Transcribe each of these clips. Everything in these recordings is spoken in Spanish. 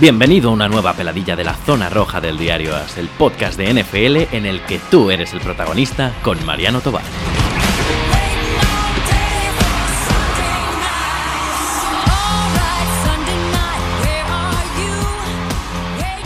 Bienvenido a una nueva peladilla de la zona roja del diario As, el podcast de NFL en el que tú eres el protagonista con Mariano Tobar.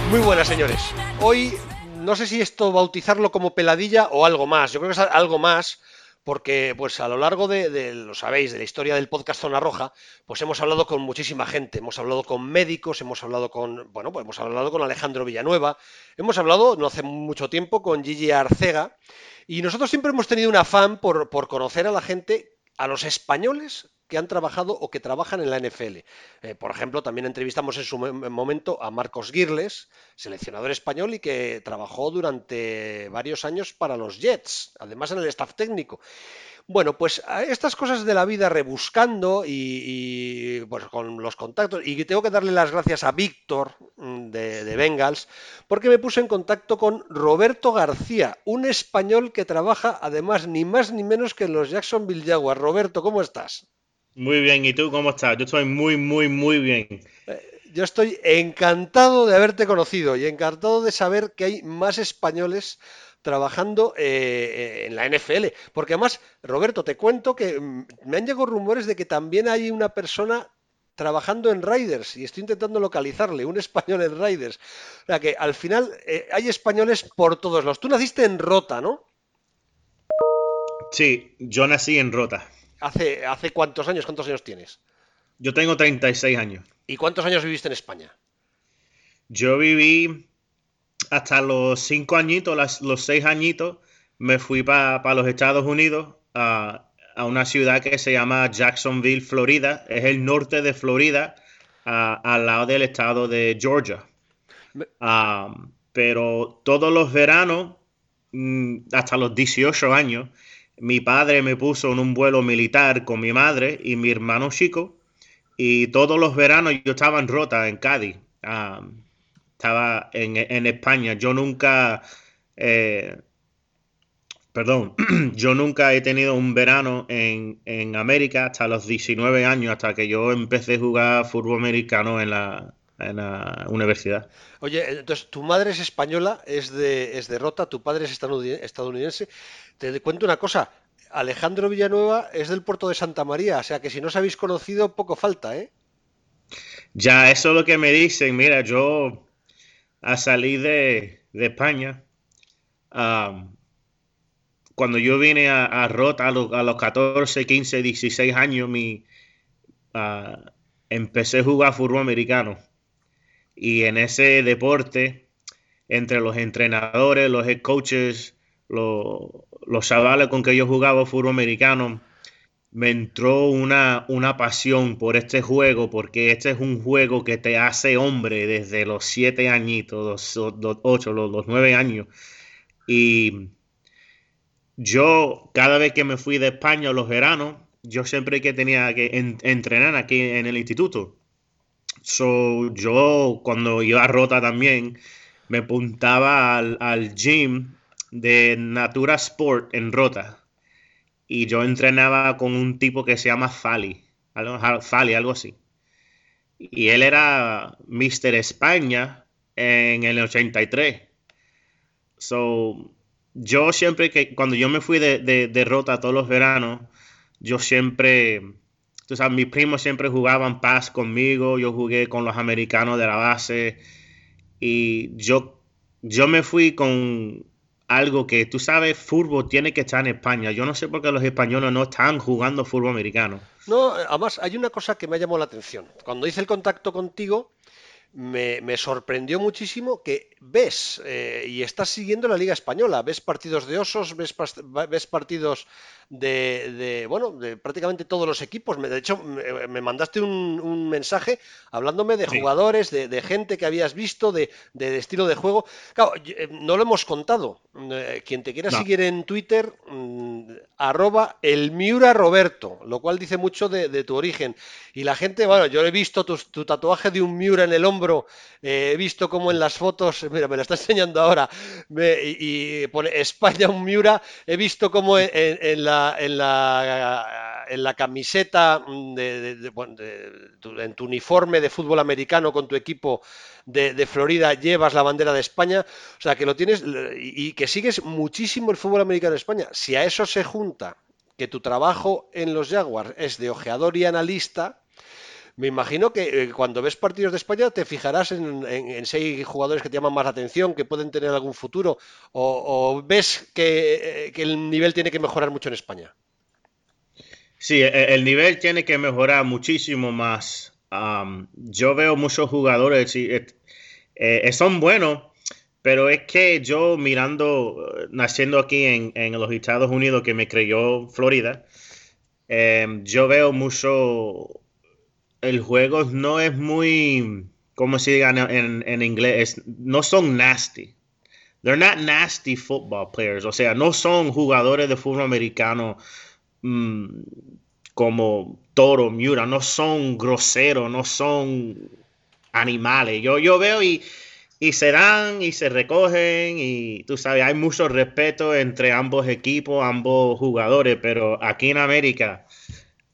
Muy buenas, señores. Hoy no sé si esto bautizarlo como peladilla o algo más. Yo creo que es algo más porque pues a lo largo de, lo sabéis, de la historia del podcast Zona Roja, pues hemos hablado con muchísima gente, hemos hablado con médicos, hemos hablado con, bueno, pues hemos hablado con Alejandro Villanueva, hemos hablado no hace mucho tiempo con Gigi Arcega, y nosotros siempre hemos tenido un afán por, por conocer a la gente, a los españoles que han trabajado o que trabajan en la NFL. Eh, por ejemplo, también entrevistamos en su momento a Marcos Girles, seleccionador español y que trabajó durante varios años para los Jets, además en el staff técnico. Bueno, pues estas cosas de la vida rebuscando y, pues con los contactos, y tengo que darle las gracias a Víctor mm, de, de, Bengals, porque me puse en contacto con Roberto García, un español que trabaja además ni más ni menos que en los Jacksonville Jaguars. Roberto, ¿cómo estás? Muy bien, ¿y tú cómo estás? Yo estoy muy, muy, muy bien. Eh, yo estoy encantado de haberte conocido y encantado de saber que hay más españoles trabajando eh, en la NFL. Porque además, Roberto, te cuento que mm, me han llegado rumores de que también hay una persona trabajando en Riders y estoy intentando localizarle, un español en Riders. O sea que al final eh, hay españoles por todos los. Tú naciste en Rota, ¿no? Sí, yo nací en Rota. ¿Hace, ¿Hace cuántos años? ¿Cuántos años tienes? Yo tengo 36 años. ¿Y cuántos años viviste en España? Yo viví hasta los 5 añitos, los 6 añitos. Me fui para los Estados Unidos a, una ciudad que se llama Jacksonville, Florida. Es el norte de Florida, al lado del estado de Georgia. pero todos los veranos, mm, hasta los 18 años, mi padre me puso en un vuelo militar con mi madre y mi hermano chico. Y todos los veranos yo estaba en Rota, en Cádiz. estaba en, España. Yo nunca, eh, perdón, yo nunca he tenido un verano en, en, América hasta los 19 años, hasta que yo empecé a jugar fútbol americano en la, en la universidad. Oye, entonces tu madre es española, es de, es de Rota, tu padre es estadounidense. Te cuento una cosa, Alejandro Villanueva es del puerto de Santa María, o sea que si no os habéis conocido, poco falta, ¿eh? Ya, eso es lo que me dicen. Mira, yo a salir de, España, cuando yo vine a, Rota a, los 14, 15, 16 años, mi, uh, empecé a jugar fútbol americano. Y en ese deporte, entre los entrenadores, los head coaches, los, los chavales con que yo jugaba fútbol americano, me entró una, una pasión por este juego, porque este es un juego que te hace hombre desde los siete añitos, los, ocho, los, los nueve años. Y yo, cada vez que me fui de España los veranos, yo siempre que tenía que entrenar aquí en el instituto. So, yo cuando iba a Rota también, me apuntaba al, al gym de Natura Sport en Rota. Y yo entrenaba con un tipo que se llama Fali, algo, Fali, algo así. Y él era Mr. España en el 83. So, yo siempre que, cuando yo me fui de, de, Rota todos los veranos, yo siempre, tú mis primos siempre jugaban paz conmigo, yo jugué con los americanos de la base y yo, yo me fui con, algo que tú sabes, fútbol tiene que estar en España. Yo no sé por qué los españoles no están jugando fútbol americano. No, además hay una cosa que me ha llamado la atención. Cuando hice el contacto contigo, me, sorprendió muchísimo que ves eh, y estás siguiendo la Liga Española. Ves partidos de osos, ves, ves partidos de, bueno, de prácticamente todos los equipos. De hecho, me, mandaste un, mensaje hablándome de jugadores, de, gente que habías visto, de, estilo de juego. Claro, eh, no lo hemos contado. Eh, quien te quiera seguir en Twitter, mm, arroba el Miura Roberto, lo cual dice mucho de, tu origen. Y la gente, bueno, yo he visto tu, tatuaje de un Miura en el hombro, eh, he visto como en las fotos, mira, me lo está enseñando ahora, y, pone España un Miura, he visto como en la la la camiseta, en tu uniforme de fútbol americano con tu equipo de, Florida, llevas la bandera de España, o sea, que lo tienes y, y que sigues muchísimo el fútbol americano en España. Si a eso se junta que tu trabajo en los Jaguars es de ojeador y analista, me imagino que eh, cuando ves partidos de España te fijarás en, seis jugadores que te llaman más la atención, que pueden tener algún futuro, o, ves eh, que, el nivel tiene que mejorar mucho en España. Sí, e, el nivel tiene que mejorar muchísimo más. yo veo muchos jugadores y eh, son buenos, pero es que yo mirando, naciendo aquí en, los Estados Unidos, que me creyó Florida, em, yo veo mucho, el juego no es muy, como se diga en, en inglés, no son nasty. They're not nasty football players, o sea, no son jugadores de fútbol americano mm, como Toro, Miura, no son groseros, no son animales. Yo, yo veo y y se dan y se recogen y tú sabes, hay mucho respeto entre ambos equipos, ambos jugadores, pero aquí en América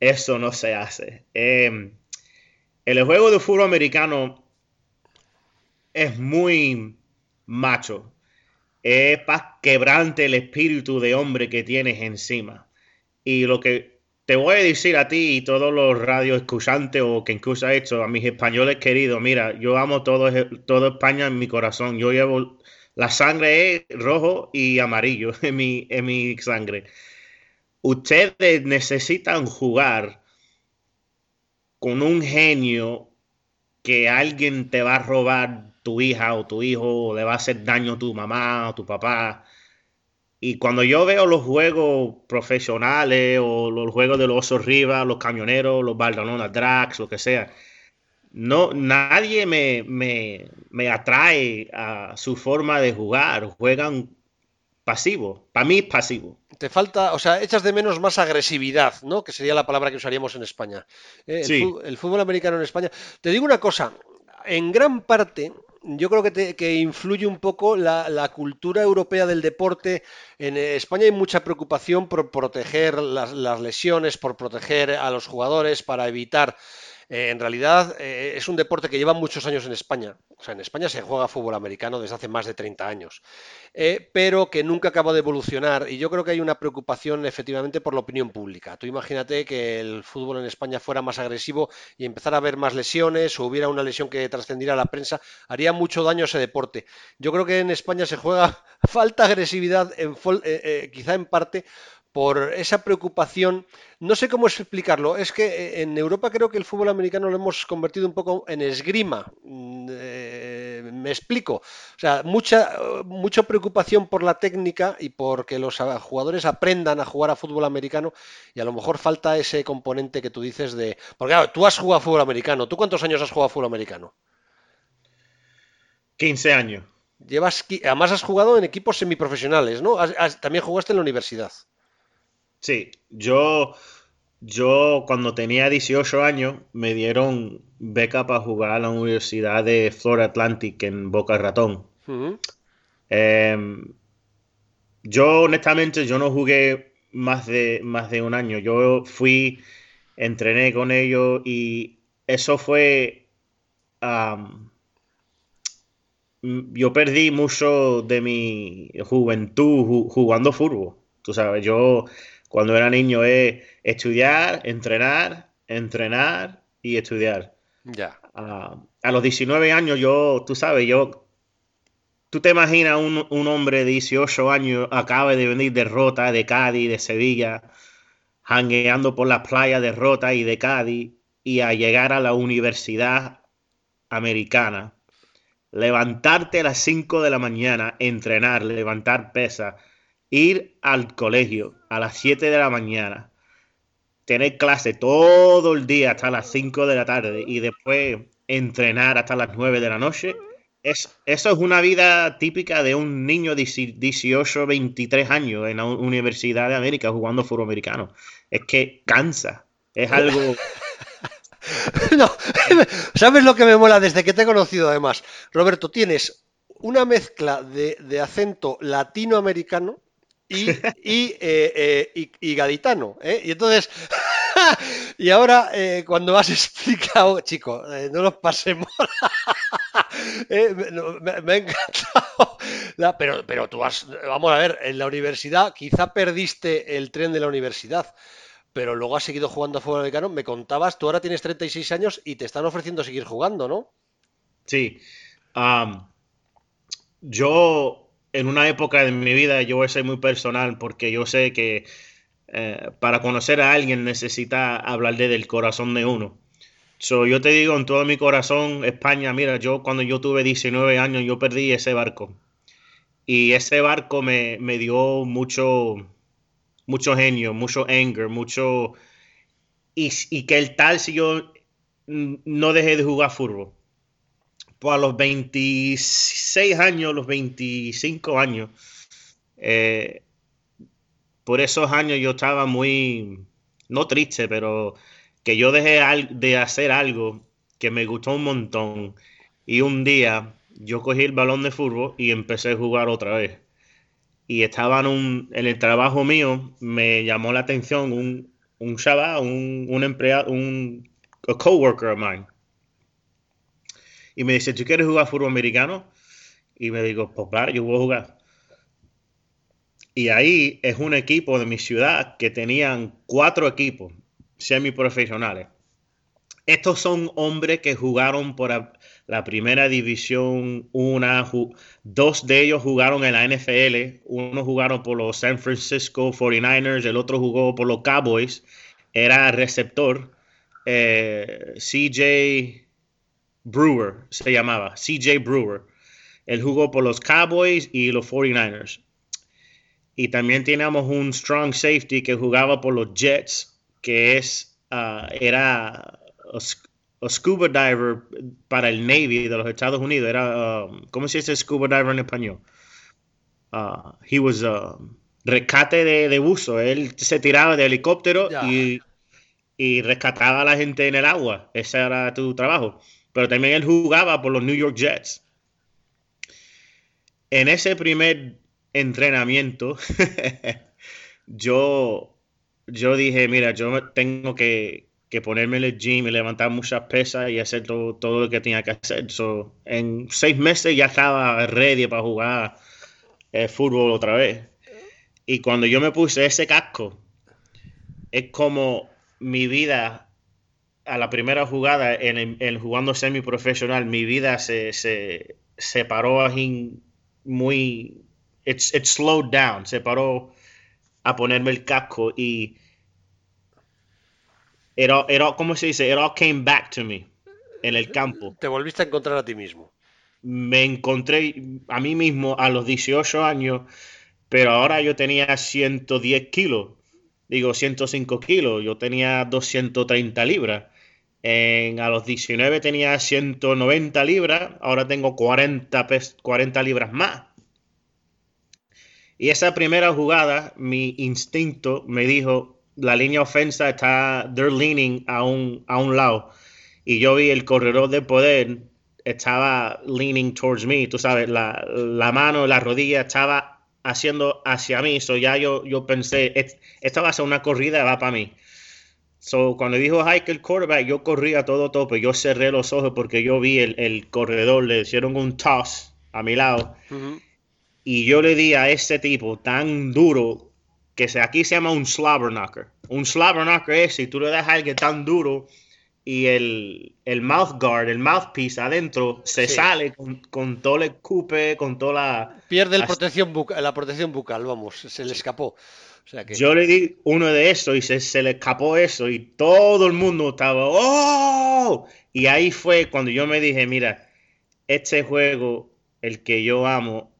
eso no se hace. Em, el juego de fútbol americano es muy macho. Es para quebrante el espíritu de hombre que tienes encima. Y lo que te voy a decir a ti y todos los radio escuchantes o que incluso hecho, a mis españoles queridos, mira, yo amo todo, todo España en mi corazón. Yo llevo, la sangre es rojo y amarillo en mi, en mi sangre. Ustedes necesitan jugar con un genio que alguien te va a robar tu hija o tu hijo, o le va a hacer daño a tu mamá o tu papá y cuando yo veo los juegos profesionales o los juegos de los osos Rivas, los camioneros, los Barcelona Drax, lo que sea, no, nadie me, me, atrae a su forma de jugar. Juegan pasivo. Para mí es pasivo. Te falta, o sea, echas de menos más agresividad, ¿no? Que sería la palabra que usaríamos en España. Eh, el fútbol americano en España. Te digo una cosa, en gran parte yo creo que, influye un poco la, cultura europea del deporte. En España hay mucha preocupación por proteger las, lesiones, por proteger a los jugadores, para evitar eh, en realidad eh, es un deporte que lleva muchos años en España. O sea, en España se juega fútbol americano desde hace más de 30 años, eh, pero que nunca acaba de evolucionar. Y yo creo que hay una preocupación efectivamente por la opinión pública. Tú imagínate que el fútbol en España fuera más agresivo y empezara a haber más lesiones o hubiera una lesión que trascendiera a la prensa, haría mucho daño a ese deporte. Yo creo que en España se juega falta agresividad, quizá en parte por esa preocupación. No sé cómo explicarlo. Es que eh, en Europa creo que el fútbol americano lo hemos convertido un poco en esgrima. Mm, eh, me explico. O sea, mucha, mucha preocupación por la técnica y por que los jugadores aprendan a jugar a fútbol americano y a lo mejor falta ese componente que tú dices de... Porque claro, tú has jugado a fútbol americano. ¿Tú cuántos años has jugado a fútbol americano? 15 años. Llevas, además has jugado en equipos semiprofesionales, ¿no? también jugaste en la universidad. Sí, yo, yo cuando tenía 18 años me dieron beca para jugar a la Universidad de Florida Atlantic en Boca Ratón. Em, yo honestamente yo no jugué más de, más de un año. Yo fui, entrené con ellos y eso fue... yo perdí mucho de mi juventud jugando fútbol. Tú sabes, yo cuando era niño es estudiar, entrenar, entrenar y estudiar. Ya. A los 19 años yo, tú sabes, yo... Tú te imaginas un, un hombre de 18 años acaba de venir de Rota, de Cádiz, de Sevilla, hangueando por las playas de Rota y de Cádiz y a llegar a la universidad americana, levantarte a las 5 de la mañana, entrenar, levantar pesas, ir al colegio a las 7 de la mañana, tener clase todo el día hasta las 5 de la tarde y después entrenar hasta las 9 de la noche, es, eso es una vida típica de un niño de 18, 23 años en la Universidad de América jugando fútbol americano. Es que cansa. Es algo... no, ¿sabes lo que me mola desde que te he conocido además? Roberto, tienes una mezcla de, de acento latinoamericano y, y, eh, eh, y, gaditano. ¿eh? Y entonces, y ahora, eh, cuando has explicado, chicos, eh, no nos pasemos. Eh, me, ha encantado. pero, pero tú has, vamos a ver, en la universidad quizá perdiste el tren de la universidad pero luego has seguido jugando a fútbol americano. Me contabas, tú ahora tienes 36 años y te están ofreciendo seguir jugando, ¿no? Sí. yo, en una época de mi vida, yo voy a ser muy personal porque yo sé que eh, para conocer a alguien necesita hablar del corazón de uno. So, yo te digo en todo mi corazón, España, mira, yo cuando yo tuve 19 años, yo perdí ese barco. Y ese barco me, me dio mucho, mucho genio, mucho anger, mucho... Y, y que el tal si yo no dejé de jugar fútbol. A los 26 años, los 25 años, eh, por esos años yo estaba muy, no triste, pero que yo dejé de hacer algo que me gustó un montón. Y un día yo cogí el balón de fútbol y empecé a jugar otra vez y estaba en, un, en el trabajo mío, me llamó la atención un, un chaval, un, un empleado, un coworker of mine. Y me dice, ¿tú quieres jugar fútbol americano? Y me digo, pues claro, yo voy a jugar. Y ahí es un equipo de mi ciudad que tenían cuatro equipos semiprofesionales. Estos son hombres que jugaron por, la primera división, una, dos de ellos jugaron en la NFL, uno jugaron por los San Francisco 49ers, el otro jugó por los Cowboys, era receptor, eh, CJ Brewer se llamaba, CJ Brewer. Él jugó por los Cowboys y los 49ers. Y también teníamos un strong safety que jugaba por los Jets, que es, ah, era o scuba diver para el Navy de los Estados Unidos. Era, um, ¿cómo se dice scuba diver en español? Uh, he was uh, rescate de, de, buzo. Él se tiraba de helicóptero y, y, rescataba a la gente en el agua. Ese era tu trabajo. Pero también él jugaba por los New York Jets. En ese primer entrenamiento, yo, yo dije, mira, yo tengo que, que ponerme en el gym y levantar muchas pesas y hacer todo, lo que tenía que hacer. en seis meses ya estaba ready para jugar eh, fútbol otra vez. Y cuando yo me puse ese casco, es como mi vida a la primera jugada en el, jugando semi profesional, mi vida se, se, se paró muy. It, it slowed down, se paró a ponerme el casco y it all, it all, ¿cómo se dice? It all came back to me en el campo. Te volviste a encontrar a ti mismo. Me encontré a mí mismo a los 18 años, pero ahora yo tenía 110 kilos, digo 105 kilos, yo tenía 230 libras. En, a los 19 tenía 190 libras, ahora tengo 40, 40 libras más. Y esa primera jugada, mi instinto me dijo, la línea ofensa está, they're leaning a un, a un lado. Y yo vi el corredor de poder estaba leaning towards me, tú sabes, la, la mano, la rodilla estaba haciendo hacia mí. So ya yo, yo pensé, esta va a ser una corrida, va para mí. So, cuando dijo Hike el quarterback, yo corrí a todo tope. Yo cerré los ojos porque yo vi el, el corredor, le hicieron un toss a mi lado. Y yo le di a ese tipo tan duro que aquí se llama un slobber knocker. Un slobber knocker es si tú le das a alguien tan duro y el, el mouth guard, el mouthpiece adentro se sale con, todo el escupe, con toda la... Pierde la protección, bucal, la protección bucal, vamos, se le escapó. Yo le di uno de esos y se, se, le escapó eso y todo el mundo estaba ¡Oh! Y ahí fue cuando yo me dije, mira, este juego, el que yo amo,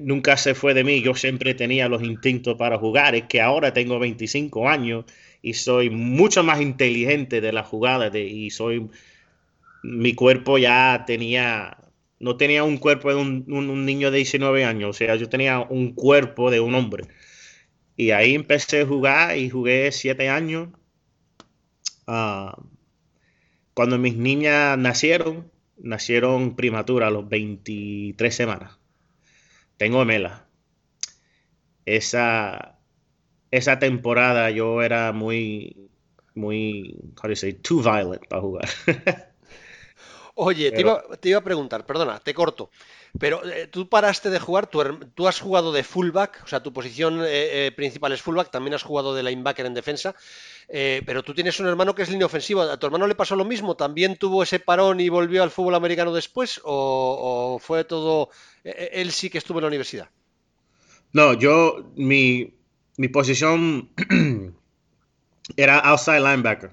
nunca se fue de mí, yo siempre tenía los instintos para jugar, es que ahora tengo 25 años y soy mucho más inteligente de la jugada y soy, mi cuerpo ya tenía, no tenía un cuerpo de un, niño de 19 años, o sea, yo tenía un cuerpo de un hombre. Y ahí empecé a jugar y jugué 7 años. Ah, cuando mis niñas nacieron, nacieron prematura a los 23 semanas tengo Mela. Esa, esa temporada yo era muy, muy, how do you say, too violent para jugar. Oye, te, iba, te, iba, a preguntar, perdona, te corto, pero eh, tú paraste de jugar, tú, tú, has jugado de fullback, o sea, tu posición eh, eh, principal es fullback, también has jugado de linebacker en defensa, eh, pero tú tienes un hermano que es línea ofensiva, ¿a tu hermano le pasó lo mismo? ¿También tuvo ese parón y volvió al fútbol americano después? ¿O, o fue todo, él sí que estuvo en la universidad? No, yo, mi, mi posición era outside linebacker.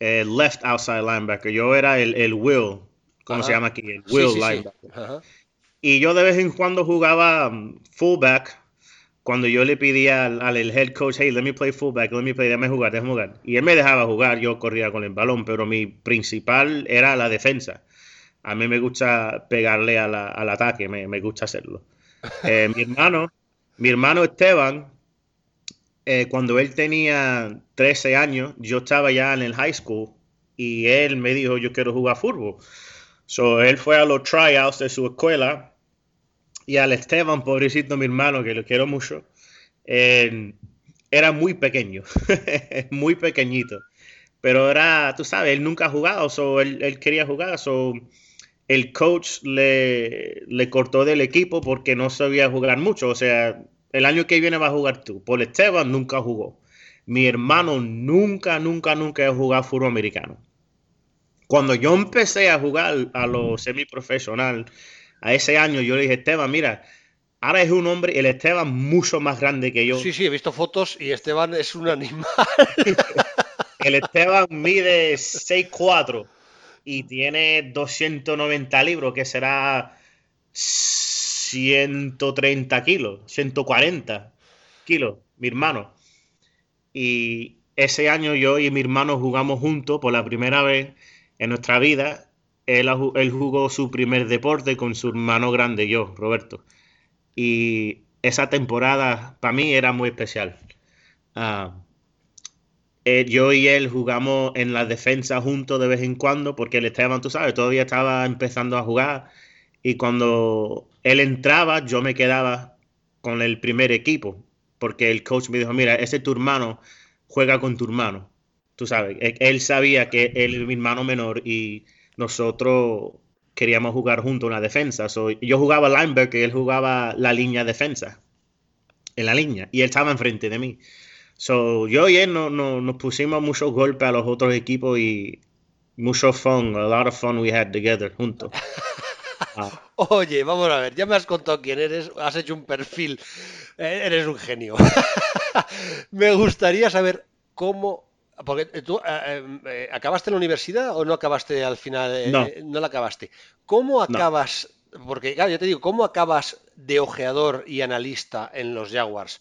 Left outside linebacker. Yo era el, el Will, ¿cómo Ajá. se llama aquí? El Will sí, sí, linebacker. Sí. Y yo de vez en cuando jugaba um, fullback cuando yo le pedía al, al, head coach, hey, let me play fullback, let me play, déjame jugar, déjame jugar. Y él me dejaba jugar, yo corría con el balón, pero mi principal era la defensa. A mí me gusta pegarle a la, al ataque, me, me, gusta hacerlo. Eh, mi hermano, mi hermano Esteban, eh, cuando él tenía 13 años, yo estaba ya en el high school y él me dijo, yo quiero jugar fútbol. So, él fue a los tryouts de su escuela y al Esteban, pobrecito mi hermano, que lo quiero mucho, eh, era muy pequeño, muy pequeñito. Pero era, tú sabes, él nunca ha jugado, so, él, él, quería jugar, so, el coach le, le cortó del equipo porque no sabía jugar mucho. O sea, el año que viene va a jugar tú. Paul Esteban nunca jugó. Mi hermano nunca, nunca, nunca ha jugado fútbol americano. Cuando yo empecé a jugar a lo semiprofesional, a ese año, yo le dije, Esteban, mira, ahora es un hombre, el Esteban mucho más grande que yo. Sí, sí, he visto fotos y Esteban es un animal. el Esteban mide 6'4 y tiene 290 libros, que será 130 kilos, 140 kilos, mi hermano. Y ese año yo y mi hermano jugamos juntos por la primera vez en nuestra vida. Él, jugó su primer deporte con su hermano grande, yo, Roberto. Y esa temporada para mí era muy especial. Uh, yo y él jugamos en la defensa juntos de vez en cuando, porque el Esteban, tú sabes, todavía estaba empezando a jugar. Y cuando él entraba, yo me quedaba con el primer equipo, porque el coach me dijo, mira, ese tu hermano juega con tu hermano. Tú sabes, e-, él sabía que él es mi hermano menor y nosotros queríamos jugar juntos en la defensa. So, yo jugaba linebacker y él jugaba la línea defensa, en la línea, y él estaba enfrente de mí. So, yo y él no, no, nos pusimos muchos golpes a los otros equipos y mucho fun, a lot of fun we had together juntos. Ah. Oye, vamos a ver, ya me has contado quién eres, has hecho un perfil, eh, eres un genio. me gustaría saber cómo, porque tú eh, eh, acabaste la universidad o no acabaste al final, eh, no. no la acabaste. ¿Cómo acabas? No. Porque, claro, yo te digo, ¿cómo acabas de ojeador y analista en los Jaguars?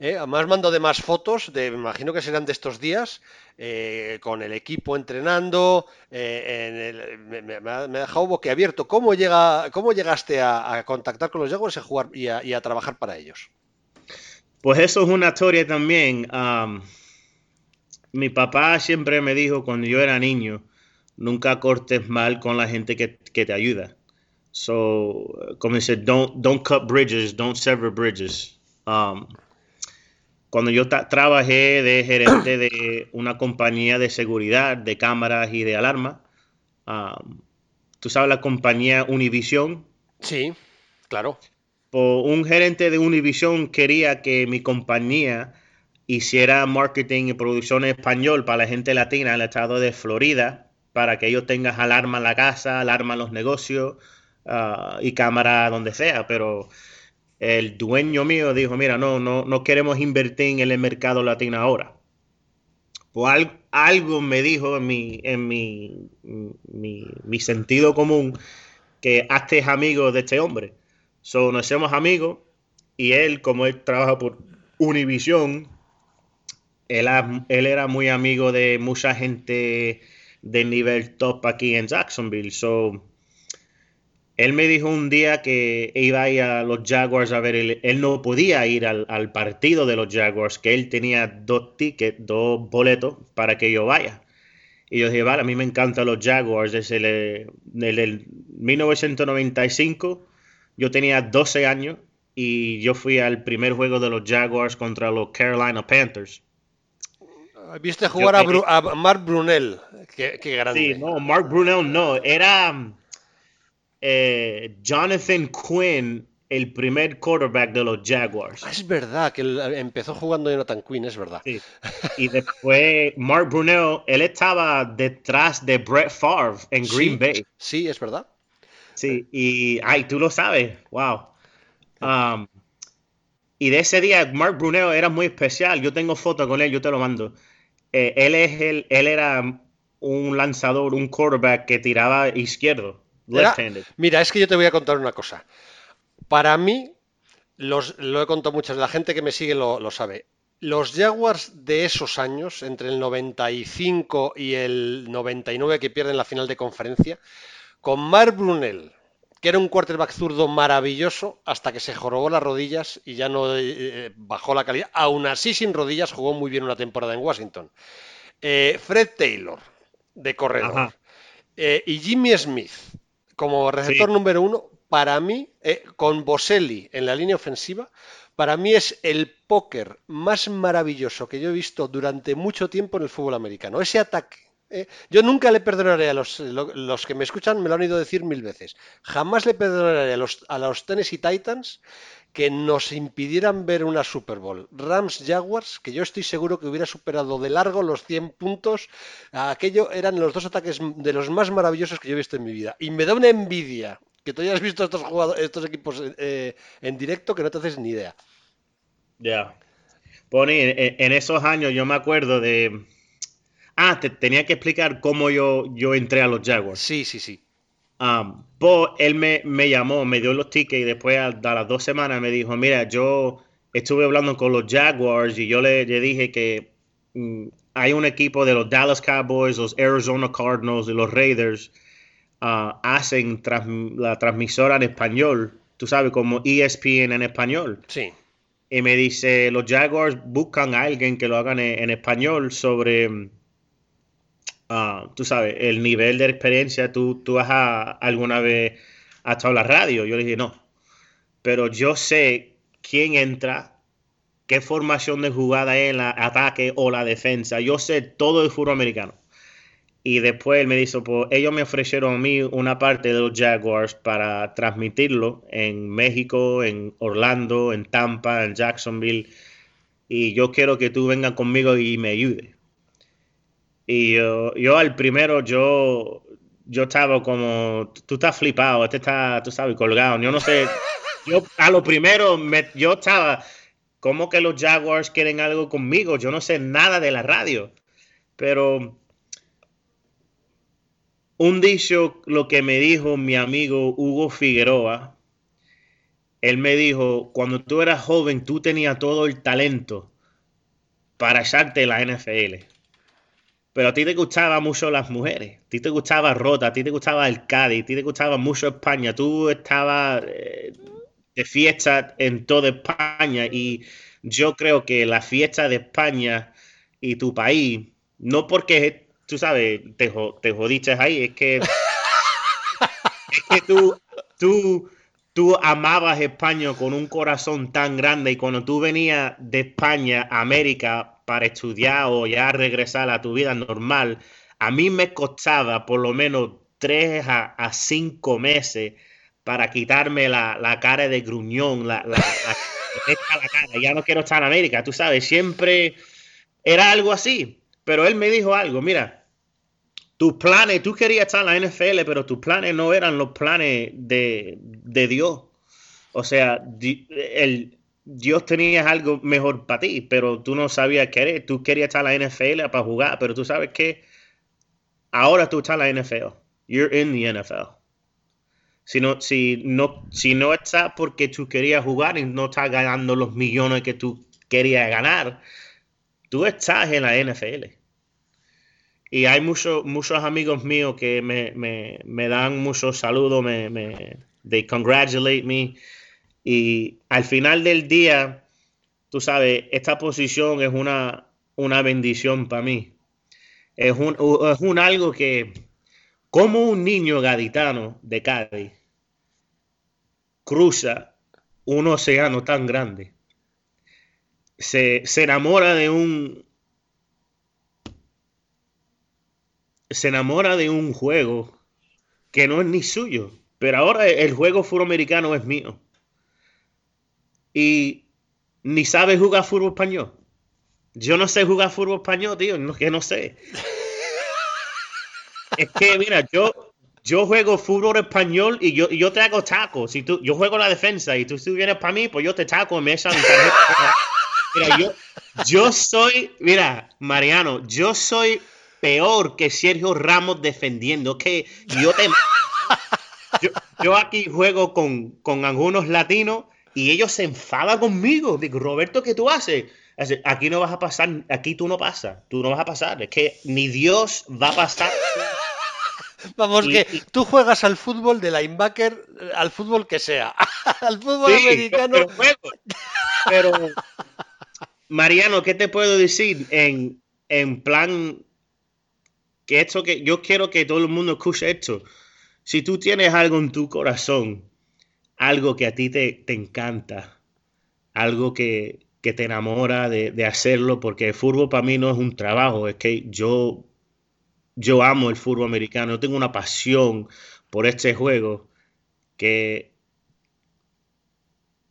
¿eh? Además mando de más fotos, de, me imagino que serán de estos días, eh, con el equipo entrenando, eh, en el, me, me, me, ha dejado boquiabierto. ¿Cómo, llega, cómo llegaste a, a, contactar con los Jaguars y a, jugar, y, a, y a, trabajar para ellos? Pues eso es una historia también. Um, mi papá siempre me dijo cuando yo era niño, nunca cortes mal con la gente que, que te ayuda. So, como dice, don't, don't cut bridges, don't sever bridges. Um, cuando yo trabajé de gerente de una compañía de seguridad, de cámaras y de alarma, um, tú sabes la compañía Univision. Sí, claro. Un gerente de Univision quería que mi compañía hiciera marketing y producción en español para la gente latina en el estado de Florida, para que ellos tengan alarma en la casa, alarma en los negocios uh, y cámara donde sea, pero el dueño mío dijo, mira, no, no, no queremos invertir en el mercado latino ahora. Pues algo, me dijo en mi, en mi, mi, sentido común que hazte amigo de este hombre. So, nos hacemos amigos y él, como él trabaja por Univision, él, era muy amigo de mucha gente de nivel top aquí en Jacksonville. So, él me dijo un día que iba a ir a los Jaguars a ver, él, no podía ir al, partido de los Jaguars, que él tenía dos tickets, dos boletos para que yo vaya. Y yo dije, vale, a mí me encantan los Jaguars. Desde el, el 1995 yo tenía 12 años y yo fui al primer juego de los Jaguars contra los Carolina Panthers. Viste jugar a, Mark Brunel, qué, grande. Sí, no, Mark Brunel no, era eh, Jonathan Quinn, el primer quarterback de los Jaguars. Ah, es verdad, que empezó jugando Jonathan Quinn, es verdad. Sí. Y después Mark Brunel, él estaba detrás de Brett Favre en Green Bay. Sí, es verdad. Sí, y ay, tú lo sabes, wow. Um, y de ese día, Mark Brunel era muy especial. Yo tengo fotos con él, yo te lo mando. Eh, él, es el, él era un lanzador, un quarterback que tiraba izquierdo. mira, es que yo te voy a contar una cosa. Para mí, los, lo he contado muchas, la gente que me sigue lo, sabe. Los Jaguars de esos años, entre el 95 y el 99 que pierden la final de conferencia, con Mark Brunel, que era un quarterback zurdo maravilloso hasta que se jorobó las rodillas y ya no eh, eh, bajó la calidad. Aún así, sin rodillas, jugó muy bien una temporada en Washington. Eh, Fred Taylor, de corredor. y Jimmy Smith, como receptor número uno, para mí, con Boselli en la línea ofensiva, para mí es el póker más maravilloso que yo he visto durante mucho tiempo en el fútbol americano. Ese ataque eh, yo nunca le perdonaré a los, los, que me escuchan, me lo han ido decir mil veces. Jamás le perdonaré a los, a los Tennessee Titans que nos impidieran ver una Super Bowl. Rams Jaguars, que yo estoy seguro que hubiera superado de largo los 100 puntos. Aquello eran los dos ataques de los más maravillosos que yo he visto en mi vida. Y me da una envidia que tú hayas visto estos, jugadores, estos equipos eh, en directo que no te haces ni idea. Ya. Pony, en esos años yo me acuerdo de Ah, te tenía que explicar cómo yo, yo entré a los Jaguars. Sí, sí, sí. Um, pues él me, llamó, me dio los tickets y después a, las dos semanas me dijo, mira, yo estuve hablando con los Jaguars y yo le, dije que mm, hay un equipo de los Dallas Cowboys, los Arizona Cardinals y los Raiders uh, hacen la transmisora en español, tú sabes, como ESPN en español. Sí. Y me dice, los Jaguars buscan a alguien que lo hagan en español sobre Ah, tú sabes, el nivel de experiencia, tú, tú has alguna vez estado en la radio. Yo le dije, no. Pero yo sé quién entra, qué formación de jugada es en la ataque o la defensa. Yo sé todo el fútbol americano. Y después él me dijo, pues ellos me ofrecieron a mí una parte de los Jaguars para transmitirlo en México, en Orlando, en Tampa, en Jacksonville. Y yo quiero que tú vengas conmigo y me ayudes. Y yo, al primero, yo, yo estaba como, tú estás flipado, este está, tú sabes, colgado. Yo no sé, yo a lo primero, me, yo estaba, ¿cómo que los Jaguars quieren algo conmigo? Yo no sé nada de la radio. Pero un dicho, lo que me dijo mi amigo Hugo Figueroa, él me dijo, cuando tú eras joven, tú tenías todo el talento para echarte la NFL pero a ti te gustaban mucho las mujeres, a ti te gustaba Rota, a ti te gustaba el Cádiz, a ti te gustaba mucho España, tú estabas eh, de fiesta en toda España y yo creo que la fiesta de España y tu país, no porque, tú sabes, te, te jodiste ahí, es que, es que tú, tú, tú amabas España con un corazón tan grande y cuando tú venías de España a América para estudiar o ya regresar a tu vida normal, a mí me costaba por lo menos tres a, cinco meses para quitarme la, cara de gruñón, la, la, cara. Ya no quiero estar en América, tú sabes, siempre era algo así. Pero él me dijo algo, mira, tus planes, tú querías estar en la NFL, pero tus planes no eran los planes de, de Dios. O sea, el, Dios tenía algo mejor para ti, pero tú no sabías qué Tú querías estar en la NFL para jugar, pero tú sabes que ahora tú estás en la NFL. You're in the NFL. Si no, si no, si no estás porque tú querías jugar y no estás ganando los millones que tú querías ganar, tú estás en la NFL. Y hay muchos muchos amigos míos que me, me, me dan muchos saludos, me, me, they congratulate me y al final del día, tú sabes, esta posición es una, una bendición para mí. Es un, es un algo que, como un niño gaditano de Cádiz, cruza un océano tan grande, se, se enamora de un... Se enamora de un juego que no es ni suyo, pero ahora el juego americano es mío. Y ni sabe jugar fútbol español. Yo no sé jugar fútbol español, tío, no, que no sé. es que, mira, yo, yo juego fútbol español y yo, yo te hago tacos. Si tú, yo juego la defensa y tú, vienes para mí, pues yo te taco, me echan Mira, yo, yo soy, mira, Mariano, yo soy peor que Sergio Ramos defendiendo. Que yo te. Yo, aquí juego con, con algunos latinos y ellos se enfadan conmigo. Digo, Roberto, ¿qué tú haces? Aquí no vas a pasar, aquí tú no pasas, tú no vas a pasar. Es que ni Dios va a pasar. Vamos, que tú juegas al fútbol de linebacker, al fútbol que sea, al fútbol americano. Pero, Mariano, ¿qué te puedo decir? En, en plan, que esto que yo quiero que todo el mundo escuche esto. Si tú tienes algo en tu corazón, algo que a ti te, encanta, algo que, te enamora de, de, hacerlo, porque el fútbol para mí no es un trabajo, es que yo yo amo el fútbol americano, tengo una pasión por este juego que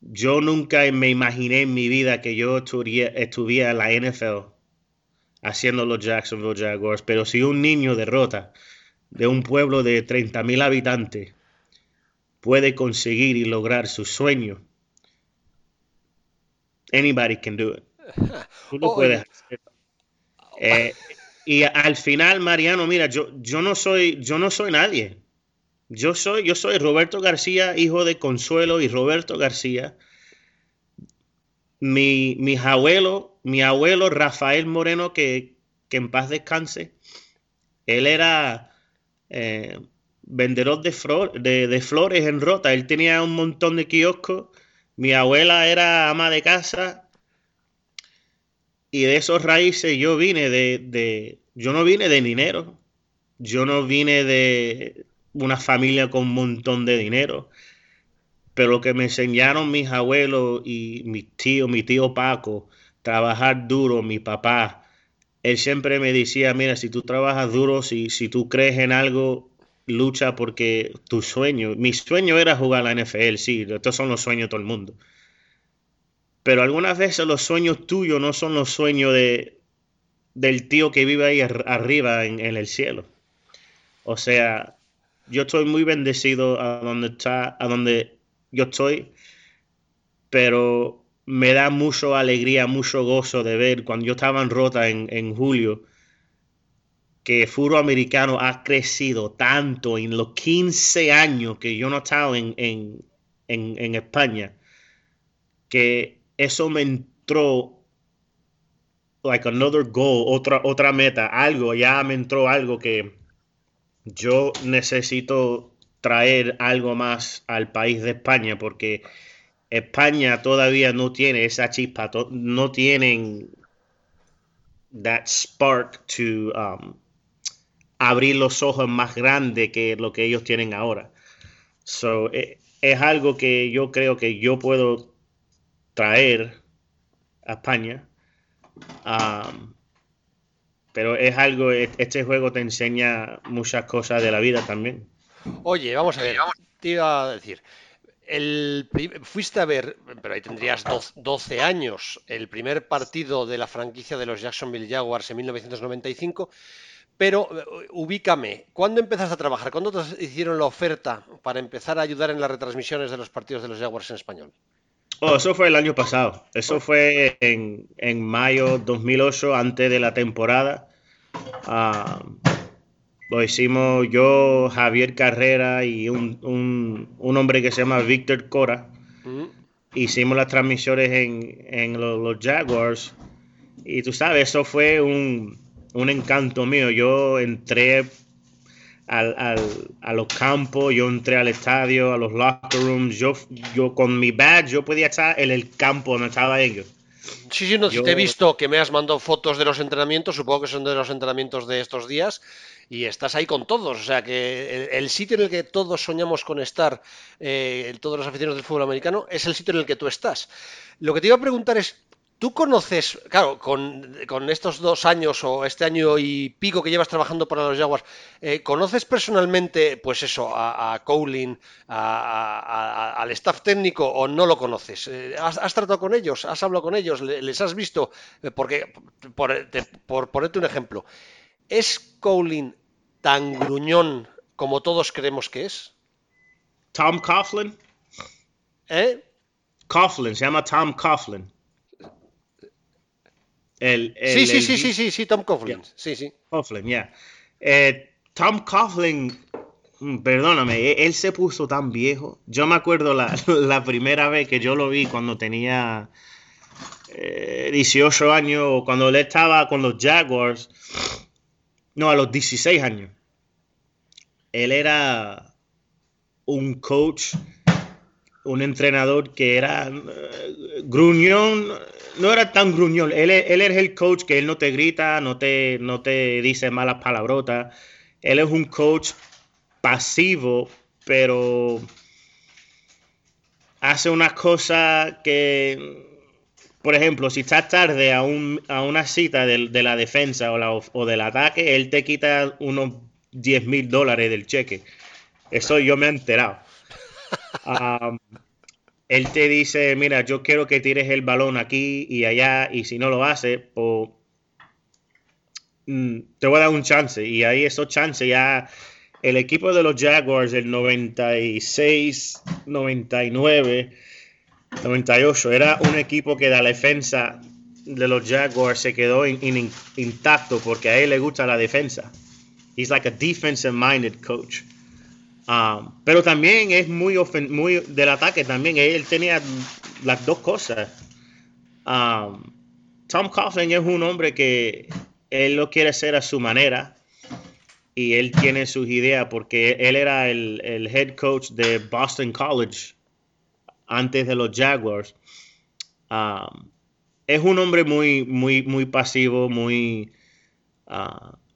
yo nunca me imaginé en mi vida que yo estuviera en la NFL haciendo los Jacksonville Jaguars, pero si un niño derrota de un pueblo de 30.000 habitantes puede conseguir y lograr su sueño, anybody can do it. Tú lo puedes hacer. Eh, y al final, Mariano, mira, yo, yo no soy, yo no soy nadie. Yo soy, yo soy Roberto García, hijo de Consuelo y Roberto García. Mi, mi abuelo, mi abuelo Rafael Moreno, que, en paz descanse, él era eh, vendedor de, de, flores en Rota. Él tenía un montón de kioscos. Mi abuela era ama de casa y de esos raíces yo vine de, yo no vine de dinero, yo no vine de una familia con un montón de dinero, pero lo que me enseñaron mis abuelos y mis tíos, mi tío Paco, trabajar duro, mi papá, él siempre me decía, mira, si tú trabajas duro, si, si tú crees en algo, lucha porque tu sueño, mi sueño era jugar a la NFL, sí, estos son los sueños de todo el mundo pero algunas veces los sueños tuyos no son los sueños de, del tío que vive ahí arriba en, el cielo. O sea, yo estoy muy bendecido a donde está, a donde yo estoy, pero me da mucho alegría, mucho gozo de ver cuando yo estaba en Rota en, julio, que el fútbol americano ha crecido tanto en los 15 años que yo no he estado en, en, en España, que eso me entró like another goal, otra, otra meta, algo, ya me entró algo que yo necesito traer algo más al país de España porque España todavía no tiene esa chispa, no tienen that spark to um, abrir los ojos más grande que lo que ellos tienen ahora. So, eh, es algo que yo creo que yo puedo traer a España. pero es algo, este juego te enseña muchas cosas de la vida también. Oye, vamos a ver, te iba a decir, fuiste a ver, pero ahí tendrías 12 años, el primer partido de la franquicia de los Jacksonville Jaguars en 1995, pero eh, ubícame, ¿cuándo empezaste a trabajar? ¿Cuándo te hicieron la oferta para empezar a ayudar en las retransmisiones de los partidos de los Jaguars en español? Oh, eso fue el año pasado. Eso fue en, en mayo 2008, antes de la temporada. Ah, lo hicimos yo, Javier Carrera y un, un, hombre que se llama Víctor Cora. Mm. Hicimos las transmisiones en, en los, Jaguars. Y tú sabes, eso fue un, un encanto mío. Yo entré al, al, a los campos, yo entré al estadio, a los locker rooms, yo, yo con mi badge yo podía estar en el campo donde estaba ellos. Sí, sí, no, te he visto que me has mandado fotos de los entrenamientos, supongo que son de los entrenamientos de estos días, y estás ahí con todos. O sea que el, sitio en el que todos soñamos con estar, eh, todos los aficionados del fútbol americano, es el sitio en el que tú estás. Lo que te iba a preguntar es, ¿Tú conoces, claro, con, estos dos años o este año y pico que llevas trabajando para los Jaguars, eh, ¿conoces personalmente, pues eso, a, a Cowling, al staff técnico o no lo conoces? Eh, ¿has, tratado con ellos? ¿Has hablado con ellos? ¿Les has visto? Eh, porque, por, por ponerte un ejemplo, ¿es Cowling tan gruñón como todos creemos que es? Tom Coughlin. ¿Eh? Coughlin, se llama Tom Coughlin sí, sí, sí, sí, sí, sí, Tom Coughlin. Sí, sí. Coughlin, ya. Eh, Tom Coughlin, mm, perdóname, e, él se puso tan viejo. Yo me acuerdo la, la primera vez que yo lo vi cuando tenía 18 eh, años, cuando él estaba con los Jaguars. No, a los 16 años. Él era un coach, un entrenador que era uh, gruñón no era tan gruñón. Él, él es el coach que él no te grita, no te, no te dice malas palabrotas. Él es un coach pasivo, pero hace unas cosas que, por ejemplo, si estás tarde a, un, a una cita de, la defensa o, o, del ataque, él te quita unos 10 mil dólares del cheque. Eso yo me he enterado. Él te dice, mira, yo quiero que tires el balón aquí y allá, y si no lo hace, pues mm, te voy a dar un chance. Y ahí esos chances ya, el equipo de los Jaguars del 96, 99, 98, era un equipo que la defensa de los Jaguars se quedó intacto porque a él le gusta la defensa. He's like a defensive minded coach. Um, pero también es muy, muy del ataque también. Él tenía las dos cosas. Um, Tom Coughlin es un hombre que él lo quiere hacer a su manera y él tiene sus ideas porque él era el, head coach de Boston College antes de los Jaguars. Um, es un hombre muy, muy, muy pasivo, muy,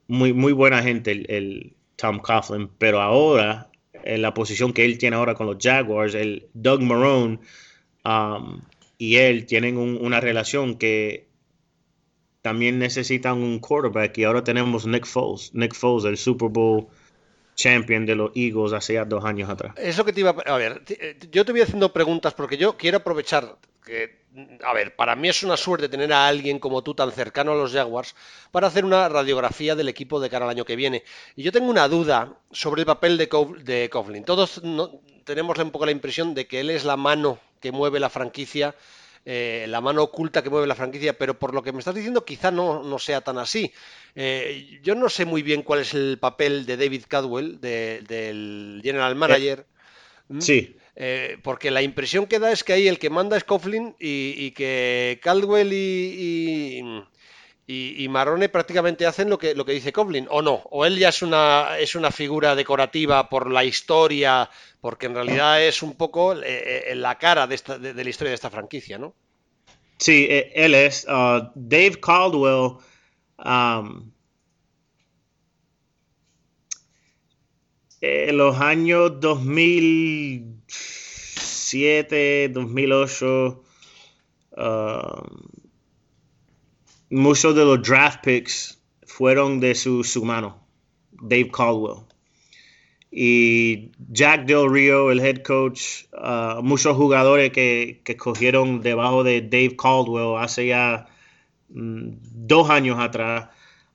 muy, muy buena gente, el Tom Coughlin, pero ahora en la posición que él tiene ahora con los Jaguars, el Doug Marone um, y él tienen una relación que también necesitan un quarterback y ahora tenemos Nick Foles, Nick Foles, el Super Bowl champion de los Eagles hace dos años atrás. Eso que te iba a... a ver, eh, yo te voy haciendo preguntas porque yo quiero aprovechar que a ver, para mí es una suerte tener a alguien como tú tan cercano a los Jaguars para hacer una radiografía del equipo de cara al año que viene. Y yo tengo una duda sobre el papel de, de Coughlin. Todos tenemos un poco la impresión de que él es la mano que mueve la franquicia, eh, la mano oculta que mueve la franquicia, pero por lo que me estás diciendo quizá no, no sea tan así. Eh, yo no sé muy bien cuál es el papel de David Cadwell, del general manager. ¿Mm? Eh, porque la impresión que da es que ahí el que manda es Coughlin y, que Caldwell y, y, Marrone prácticamente hacen lo que, lo que dice Coughlin, o no, o él ya es una, es una figura decorativa por la historia, porque en realidad es un poco eh, eh, la cara de, esta, de, la historia de esta franquicia, ¿no? Sí, él es. Uh, Dave Caldwell. Um, en los años 2000 2007, 2008, um, muchos de los draft picks fueron de su, su mano, Dave Caldwell. Y Jack Del Rio, el head coach, uh, muchos jugadores que, que, cogieron debajo de Dave Caldwell hace ya mm, dos años atrás.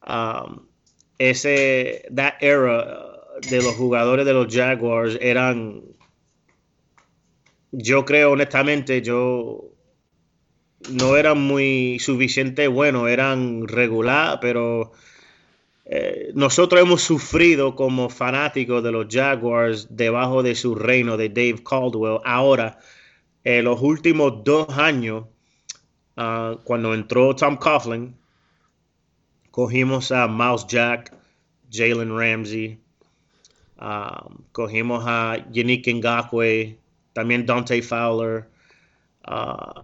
Um, ese, that era de los jugadores de los Jaguars eran yo creo honestamente, yo no eran muy suficiente bueno, eran regular, pero eh, nosotros hemos sufrido como fanáticos de los Jaguars debajo de su reino de Dave Caldwell. Ahora, en los últimos dos años, ah, cuando entró Tom Coughlin, cogimos a Mouse Jack, Jalen Ramsey, ah, cogimos a Yannick Ngakwe, también Dante Fowler. Uh,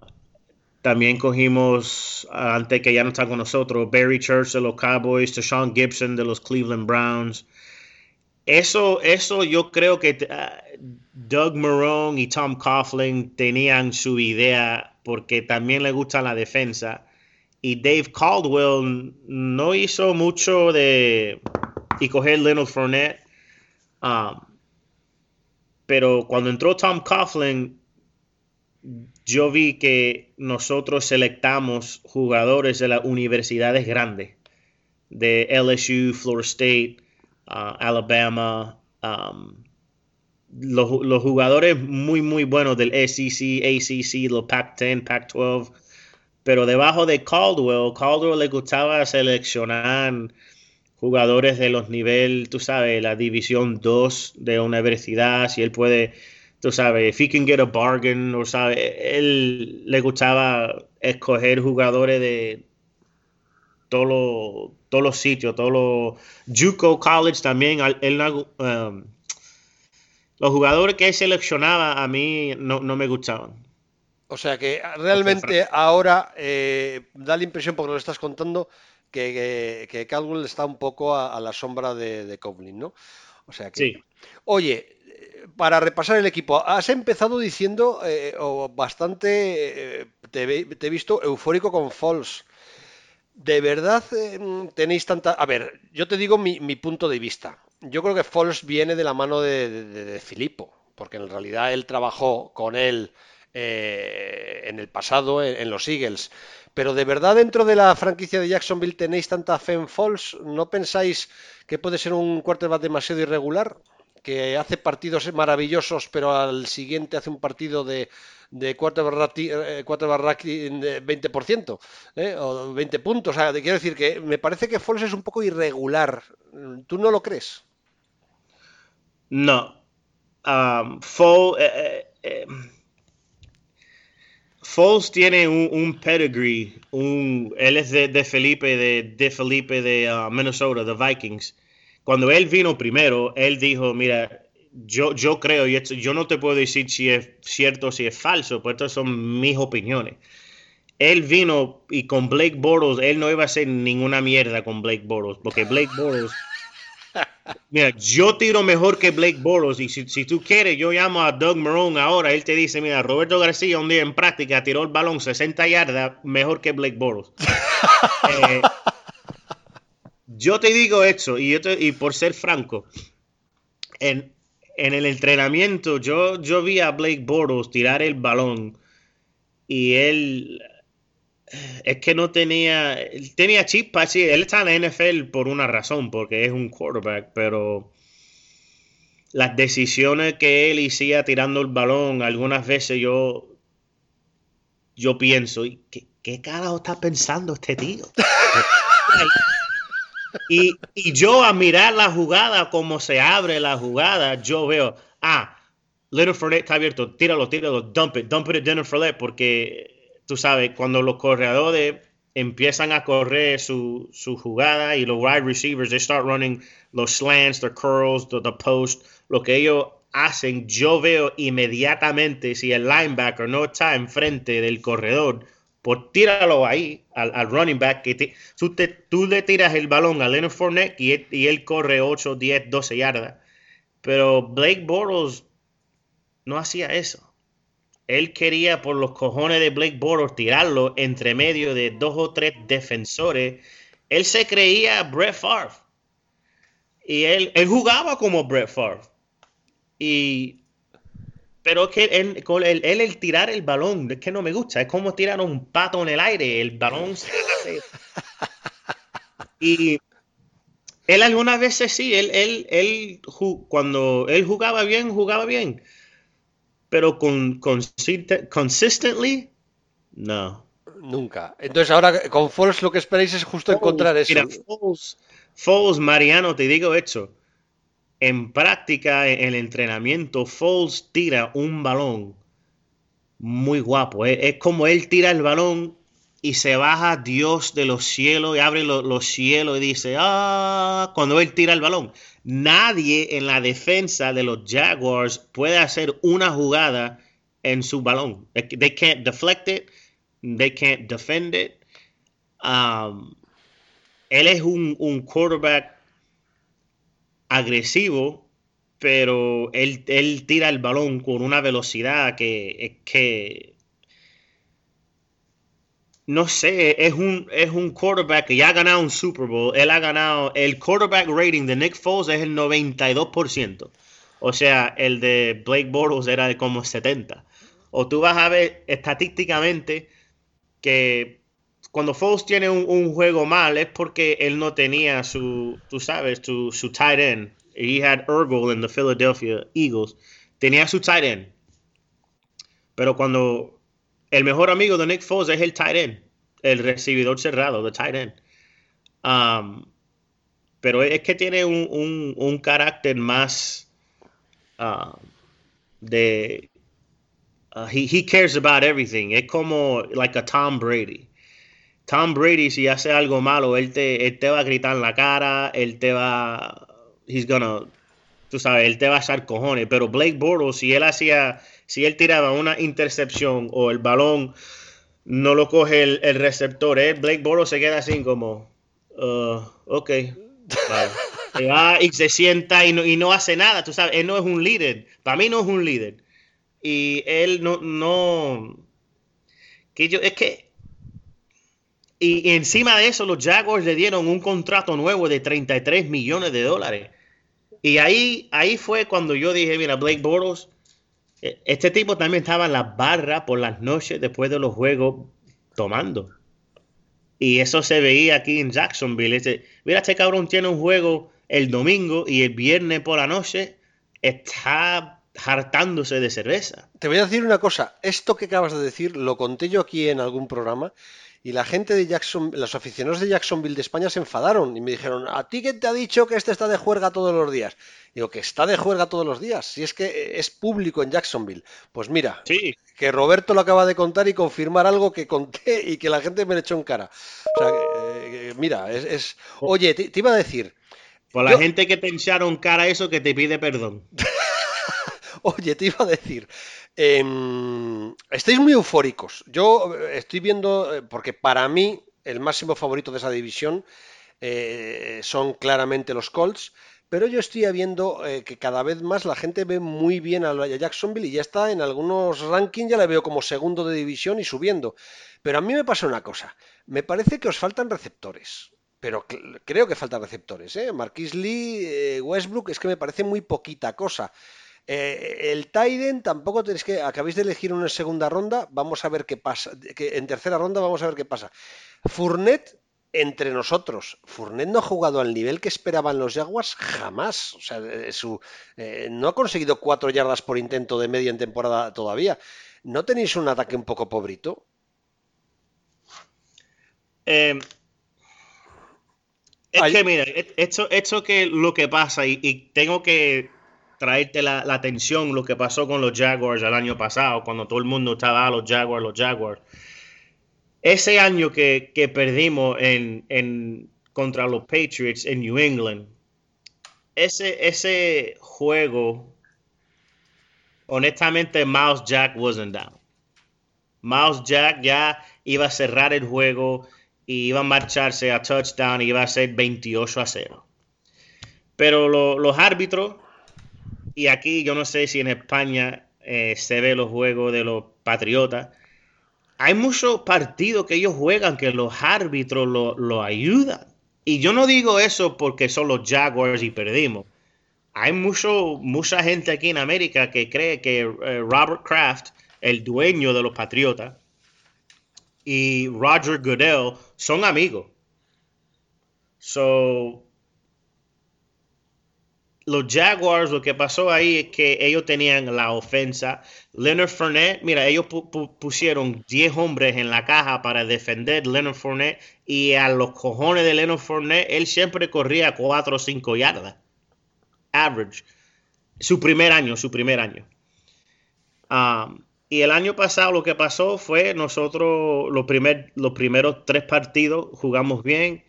También cogimos, antes que ya no está con nosotros, Barry Church de los Cowboys, Sean Gibson de los Cleveland Browns. Eso, eso yo creo que ah, Doug Marone y Tom Coughlin tenían su idea porque también le gusta la defensa. Y Dave Caldwell no hizo mucho de y coger Leonard Fournette. Um, pero cuando entró Tom Coughlin, yo vi que nosotros selectamos jugadores de las universidades grandes, de LSU, Florida State, uh, Alabama, um, los, jugadores muy, muy buenos del SEC, ACC, los Pac-10, Pac-12, pero debajo de Caldwell, Caldwell le gustaba seleccionar jugadores de los niveles, tú sabes, la división 2 de una universidad, si él puede tú sabes, if he can get a bargain, o sabe, él le gustaba escoger jugadores de todos los, todos los sitios, todos los JUCO College también, él, um, los jugadores que él seleccionaba a mí no, me gustaban. O sea que realmente ahora eh, da la impresión, porque lo estás contando, que, que, Caldwell está un poco a, la sombra de, de ¿no? O sea que. Sí. Oye, para repasar el equipo, has empezado diciendo eh, bastante, eh, te, he visto eufórico con Falls. ¿De verdad eh, tenéis tanta... A ver, yo te digo mi, punto de vista. Yo creo que Falls viene de la mano de, Filippo, porque en realidad él trabajó con él en el pasado en, los Eagles. Pero de verdad dentro de la franquicia de Jacksonville tenéis tanta fe en Falls, ¿no pensáis que puede ser un quarterback demasiado irregular? que hace partidos maravillosos, pero al siguiente hace un partido de, de 4 barra, 20% ¿eh? o 20 puntos. O sea, quiero decir que me parece que Foles es un poco irregular. ¿Tú no lo crees? No. Um, eh, eh, Foles tiene un, pedigree. Un, él es de, Felipe, de, de Felipe de uh, Minnesota, de Vikings cuando él vino primero, él dijo, mira, yo, yo creo, y esto, yo no te puedo decir si es cierto o si es falso, pues estas son mis opiniones. Él vino y con Blake Bortles, él no iba a hacer ninguna mierda con Blake Bortles, porque Blake Bortles, mira, yo tiro mejor que Blake Bortles, y si, tú quieres, yo llamo a Doug Marone ahora, él te dice, mira, Roberto García un día en práctica tiró el balón 60 yardas mejor que Blake Bortles. eh, yo te digo esto, y, y por ser franco, en, el entrenamiento yo, yo vi a Blake Bortles tirar el balón y él es que no tenía, tenía chispa, sí, él está en la NFL por una razón, porque es un quarterback, pero las decisiones que él hacía tirando el balón, algunas veces yo, yo pienso, ¿qué, qué carajo está pensando este tío? Y, yo a mirar la jugada, como se abre la jugada, yo veo, ah, Leonard Fournette está abierto, tíralo, tíralo, dump it, dump it at Leonard Fournette, porque tú sabes, cuando los corredores empiezan a correr su, su, jugada y los wide receivers, they start running los slants, the curls, the, the post, lo que ellos hacen, yo veo inmediatamente si el linebacker no está enfrente del corredor, por tíralo ahí al, running back. Que tú, le tiras el balón a Leonard Fournette y él, corre 8, 10, 12 yardas. Pero Blake Bortles no hacía eso. Él quería por los cojones de Blake Bortles tirarlo entre medio de dos o tres defensores. Él se creía Brett Favre. Y él, él jugaba como Brett Favre. Y pero es que él, el tirar el balón, es que no me gusta. Es como tirar un pato en el aire. El balón se hace. Y él algunas veces sí, él, él, él, cuando él jugaba bien, jugaba bien. Pero con, consistently, no. Nunca. Entonces ahora con Foles lo que esperáis es justo encontrar eso. Mira, Foles, Mariano, te digo esto en práctica, en el entrenamiento, Foles tira un balón muy guapo. ¿eh? Es, como él tira el balón y se baja Dios de los cielos y abre los cielos y dice, ah, cuando él tira el balón. Nadie en la defensa de los Jaguars puede hacer una jugada en su balón. They can't deflect it. they can't defend it. Um, él es un, un quarterback agresivo, pero él, él, tira el balón con una velocidad que, que no sé, es un, es un quarterback que ya ha ganado un Super Bowl. Él ha ganado, el quarterback rating de Nick Foles es el 92%. O sea, el de Blake Bortles era de como 70. O tú vas a ver estadísticamente que cuando Foles tiene un, juego mal es porque él no tenía su, tú sabes, su, su tight end. He had Ergel en the Philadelphia Eagles. Tenía su tight end. Pero cuando el mejor amigo de Nick Foles es el tight end, el recibidor cerrado, el tight end. Um, pero es que tiene un, un, carácter más uh, de... Uh, he, he, cares about everything. Es como like a Tom Brady. Tom Brady, si hace algo malo, él te, él te va a gritar en la cara, él te va... He's gonna... Tú sabes, él te va a echar cojones. Pero Blake Bortles, si él hacía si él tiraba una intercepción o el balón no lo coge el, receptor, ¿eh? Blake Bortles se queda así como, uh, ok, y se sienta y no, y no hace nada, tú sabes, él no es un líder, para mí no es un líder. Y él no, no, que yo, es que, y, encima de eso los Jaguars le dieron un contrato nuevo de 33 millones de dólares. Y ahí, ahí fue cuando yo dije, mira, Blake Bortles, e, este tipo también estaba en las barras por las noches después de los juegos tomando. Y eso se veía aquí en Jacksonville. Este, mira, este cabrón tiene un juego el domingo y el viernes por la noche está hartándose de cerveza. Te voy a decir una cosa. Esto que acabas de decir lo conté yo aquí en algún programa y la gente de Jackson, los aficionados de Jacksonville de España se enfadaron y me dijeron, ¿a ti quién te ha dicho que este está de juerga todos los días? Digo, que está de juerga todos los días, si es que es público en Jacksonville. Pues mira, sí. que Roberto lo acaba de contar y confirmar algo que conté y que la gente me le echó en cara. O sea, eh, mira, es... Oye, te, iba a decir... Por la gente que te echaron cara eso que te pide perdón. Oye, te iba a decir, Em, estáis muy eufóricos. Yo eh, estoy viendo, eh, porque para mí el máximo favorito de esa división eh, son claramente los Colts, pero yo estoy viendo que cada vez más la gente ve muy bien a Jacksonville y ya está en algunos rankings, ya le veo como segundo de división y subiendo. Pero a mí me pasa una cosa, me parece que os faltan receptores. Pero creo que faltan receptores, ¿eh? Marquis Lee, Westbrook, es que me parece muy poquita cosa. Eh, el Tiden tampoco tenéis que. Acabéis de elegir una segunda ronda. Vamos a ver qué pasa. Que en tercera ronda vamos a ver qué pasa. Fournet, entre nosotros. Fournet no ha jugado al nivel que esperaban los Jaguars jamás. O sea, eh, su, eh, no ha conseguido cuatro yardas por intento de media en temporada todavía. ¿No tenéis un ataque un poco pobrito? Em, es que, mira, esto, esto que lo que pasa, y tengo que traerte la, atención lo que pasó con los Jaguars el año pasado, cuando todo el mundo estaba a ah, los Jaguars, los Jaguars. Ese año que, perdimos en, contra los Patriots en New England, ese, ese juego, honestamente, Miles Jack wasn't down. Miles Jack ya iba a cerrar el juego y iba a marcharse a touchdown y iba a ser 28 a 0. Pero los árbitros y aquí yo no sé si en España eh, se ve los juegos de los Patriotas. Hay muchos partidos que ellos juegan que los árbitros lo, ayudan. Y yo no digo eso porque son los Jaguars y perdimos. Hay mucho, mucha gente aquí en América que cree que eh, Robert Kraft, el dueño de los Patriotas, y Roger Goodell son amigos. So, los Jaguars, lo que pasó ahí es que ellos tenían la ofensa. Leonard Fournette, mira, ellos pusieron 10 hombres en la caja para defender Leonard Fournette y a los cojones de Leonard Fournette, él siempre corría 4 o 5 yardas. Average. Su primer año, su primer año. Um, y el año pasado lo que pasó fue nosotros primer, los primeros tres partidos jugamos bien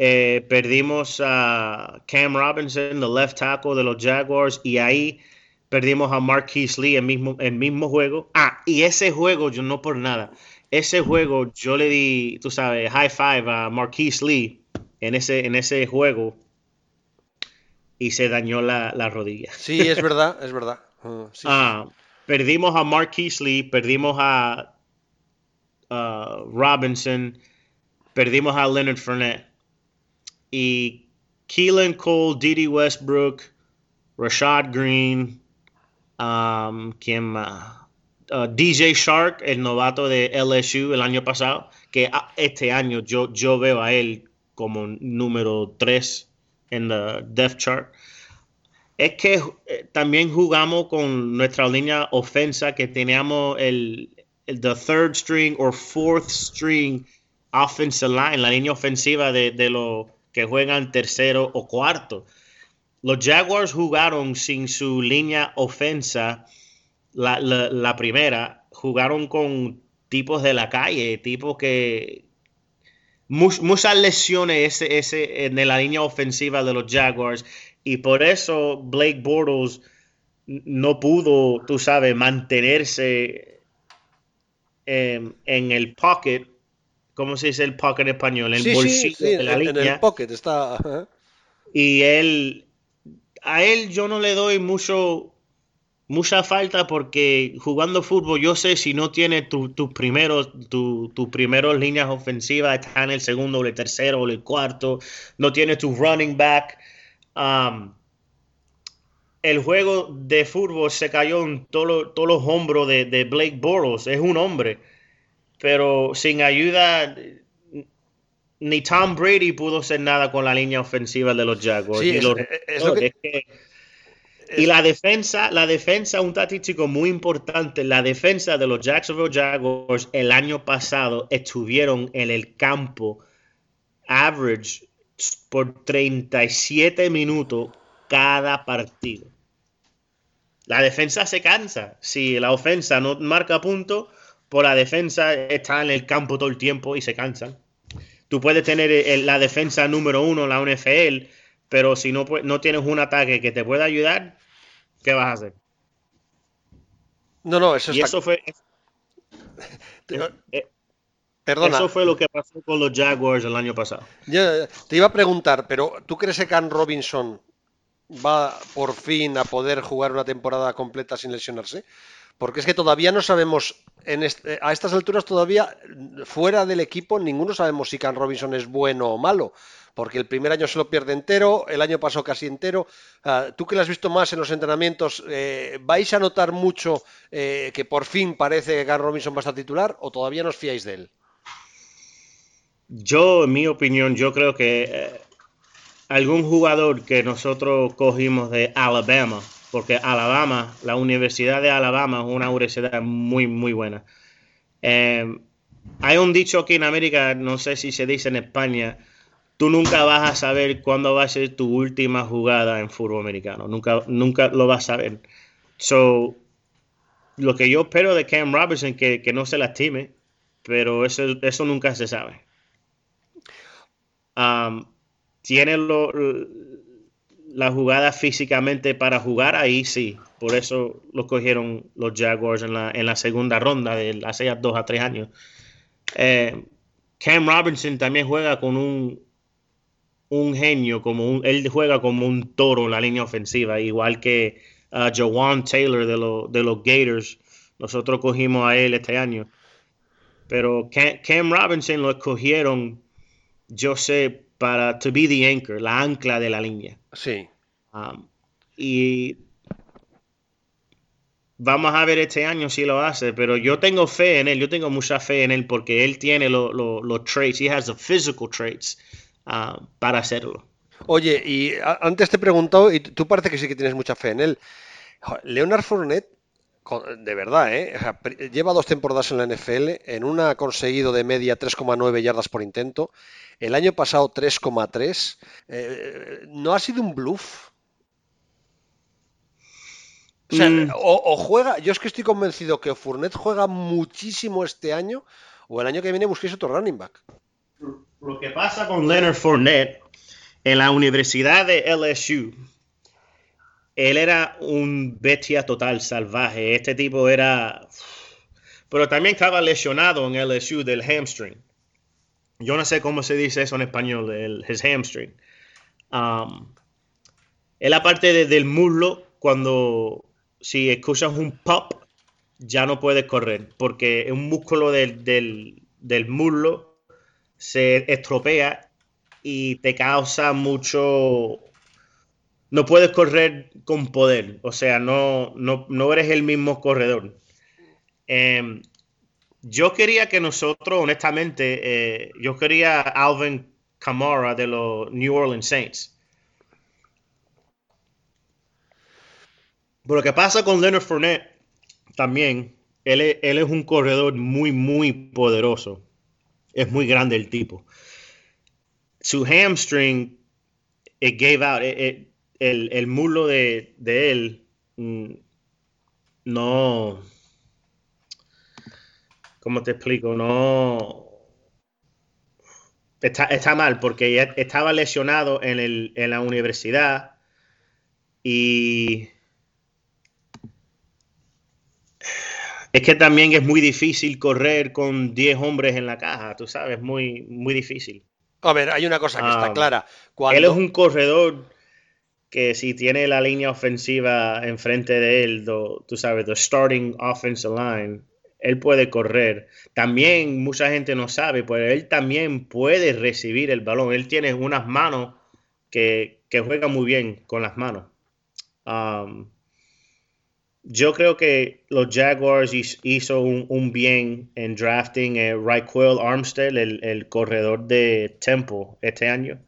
eh, perdimos a Cam Robinson, el left tackle de los Jaguars, y ahí perdimos a Marquise Lee el mismo, el mismo juego. Ah, y ese juego, yo no por nada, ese juego yo le di, tú sabes, high five a Marquise Lee en ese, en ese juego y se dañó la, rodilla. Sí, es verdad, es verdad. Ah, ah, perdimos a Marquise Lee, perdimos a Robinson, perdimos a Leonard Fournette. Y Keelan Cole, Didi Westbrook, Rashad Green, um, uh, DJ Shark, el novato de LSU el año pasado, que este año yo, yo veo a él como número 3 en la depth chart. Es que eh, también jugamos con nuestra línea ofensa, que teníamos el, el the third string or fourth string offensive line, la línea ofensiva de, de los que juegan tercero o cuarto. Los Jaguars jugaron sin su línea ofensa la, primera, jugaron con tipos de la calle, tipos que... muchas lesiones ese, ese, en la línea ofensiva de los Jaguars y por eso Blake Bortles no pudo, tú sabes, mantenerse en, en el pocket ¿cómo se dice el pocket en español? El bolsillo de la línea. En el pocket está. Y él, a él yo no le doy mucho, mucha falta porque jugando fútbol yo sé si no tiene tus tu primeros, tus tu primeros líneas ofensivas, está en el segundo o el tercero o el cuarto, no tiene tu running back. Um, el juego de fútbol se cayó en todos los hombros de, de Blake Bortles. Es un hombre pero sin ayuda ni Tom Brady pudo hacer nada con la línea ofensiva de los Jaguars. y, la defensa, la defensa, un táctico muy importante, la defensa de los Jacksonville Jaguars el año pasado estuvieron en el campo average por 37 minutos cada partido. La defensa se cansa. Si la ofensa no marca puntos, por la defensa está en el campo todo el tiempo y se cansan. Tú puedes tener la defensa número uno en la NFL, pero si no, no tienes un ataque que te pueda ayudar, ¿qué vas a hacer? No, no, eso, y eso fue. Eh, eh, Perdona. Eso fue lo que pasó con los Jaguars el año pasado. te iba a preguntar, pero ¿tú crees que Can Robinson va por fin a poder jugar una temporada completa sin lesionarse? Porque es que todavía no sabemos, en a estas alturas todavía fuera del equipo, ninguno sabemos si Can Robinson es bueno o malo. Porque el primer año se lo pierde entero, el año pasó casi entero. Tú que lo has visto más en los entrenamientos, eh, ¿vais a notar mucho eh, que por fin parece que Can Robinson va a estar titular o todavía no os fiáis de él? Yo, en mi opinión, yo creo que eh, algún jugador que nosotros cogimos de Alabama, porque Alabama, la Universidad de Alabama es una universidad muy, muy buena. Eh, hay un dicho aquí en América, no sé si se dice en España, tú nunca vas a saber cuándo va a ser tu última jugada en fútbol americano, nunca, nunca lo vas a saber. So, lo que yo espero de Cam Robinson que, que no se lastime, pero eso, eso nunca se sabe. Um, tiene lo, la jugada físicamente para jugar, ahí sí. Por eso lo cogieron los Jaguars en la, en la segunda ronda de hace dos a tres años. Eh, Cam Robinson también juega con un, un genio, como un, él juega como un toro en la línea ofensiva, igual que uh, Jawan Taylor de, de los Gators. Nosotros cogimos a él este año. Pero Cam, Robinson lo escogieron, yo sé, para to be the anchor, la ancla de la línea. Sí. Um, y vamos a ver este año si lo hace, pero yo tengo fe en él, yo tengo mucha fe en él porque él tiene los traits, he has the physical traits uh, para hacerlo. Oye, y antes te he preguntado, y tú parece que sí que tienes mucha fe en él. Leonard Fournette, de verdad, ¿eh? lleva dos temporadas en la NFL, en una ha conseguido de media 3,9 yardas por intento, el año pasado 3,3. Eh, ¿No ha sido un bluff? Mm. O, juega, yo es que estoy convencido que Fournette juega muchísimo este año o el año que viene busquéis otro running back. Lo que pasa con Leonard Fournette en la Universidad de LSU, él era un bestia total, salvaje. Este tipo era pero también estaba lesionado en LSU del hamstring. Yo no sé cómo se dice eso en español, el his hamstring. Um, es la parte del muslo cuando si escuchas un pop ya no puedes correr porque un músculo del, del muslo se estropea y te causa mucho no puedes correr con poder, o sea, no, no, eres el mismo corredor. Em, yo quería que nosotros, honestamente, eh, yo quería Alvin Kamara de los New Orleans Saints. Pero lo que pasa con Leonard Fournette también, él es, él es un corredor muy, muy poderoso. Es muy grande el tipo. Su hamstring, it gave out, el, el muslo de, él mm, no. ¿Cómo te explico? No. Está, mal porque ya estaba lesionado en, el, en la universidad y. Es que también es muy difícil correr con 10 hombres en la caja, tú sabes, muy, muy difícil. A ver, hay una cosa que está ah, clara. Él es un corredor que si tiene la línea ofensiva enfrente de él, tú sabes, the starting offensive line, él puede correr. También mucha gente no sabe, pero él también puede recibir el balón. Él tiene unas manos que, que juega muy bien con las manos. Um, yo creo que los Jaguars hizo un, bien en drafting a Raquel Armstead, el, el corredor de Temple, este año,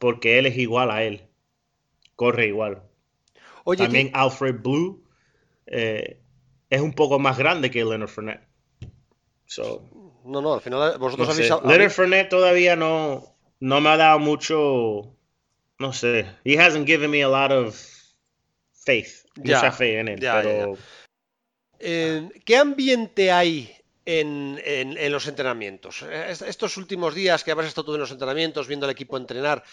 porque él es igual a él corre igual. También Alfred Blue eh, es un poco más grande que Leonard Fournette. no, no, al final vosotros habéis... Leonard Fournette todavía no, no me ha dado mucho, no sé, he hasn't given me a lot of faith, mucha fe en él, pero... ¿Qué ambiente hay en, en, los entrenamientos? Estos últimos días que habrás estado tú en los entrenamientos, viendo al equipo entrenar,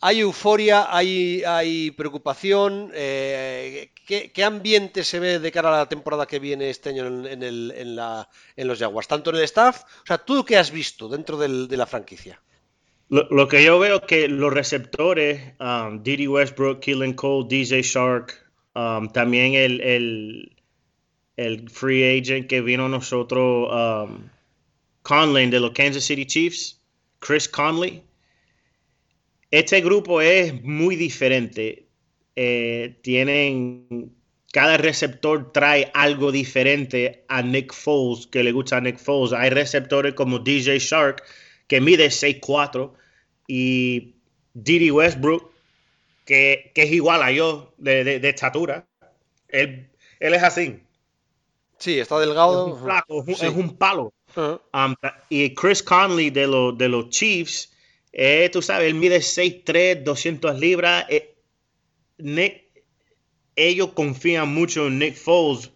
hay euforia, hay, hay preocupación. Eh, ¿qué, ambiente se ve de cara a la temporada que viene este año en, en, los Jaguars? Tanto en el staff, o sea, ¿tú qué has visto dentro de la franquicia? Lo, que yo veo que los receptores, um, Didi Westbrook, Keelan Cole, DJ Shark, um, también el, el, free agent que vino a nosotros, um, Conley de los Kansas City Chiefs, Chris Conley este grupo es muy diferente. Eh, tienen. Cada receptor trae algo diferente a Nick Foles, que le gusta a Nick Foles. Hay receptores como DJ Shark, que mide 6'4, y Didi Westbrook, que, es igual a yo de, estatura. Él, es así. Sí, está delgado. Es un, palo. Um, y Chris Conley de, de los Chiefs eh, tú sabes, él mide 6'3, 200 libras. Eh, ellos confían mucho en Nick Foles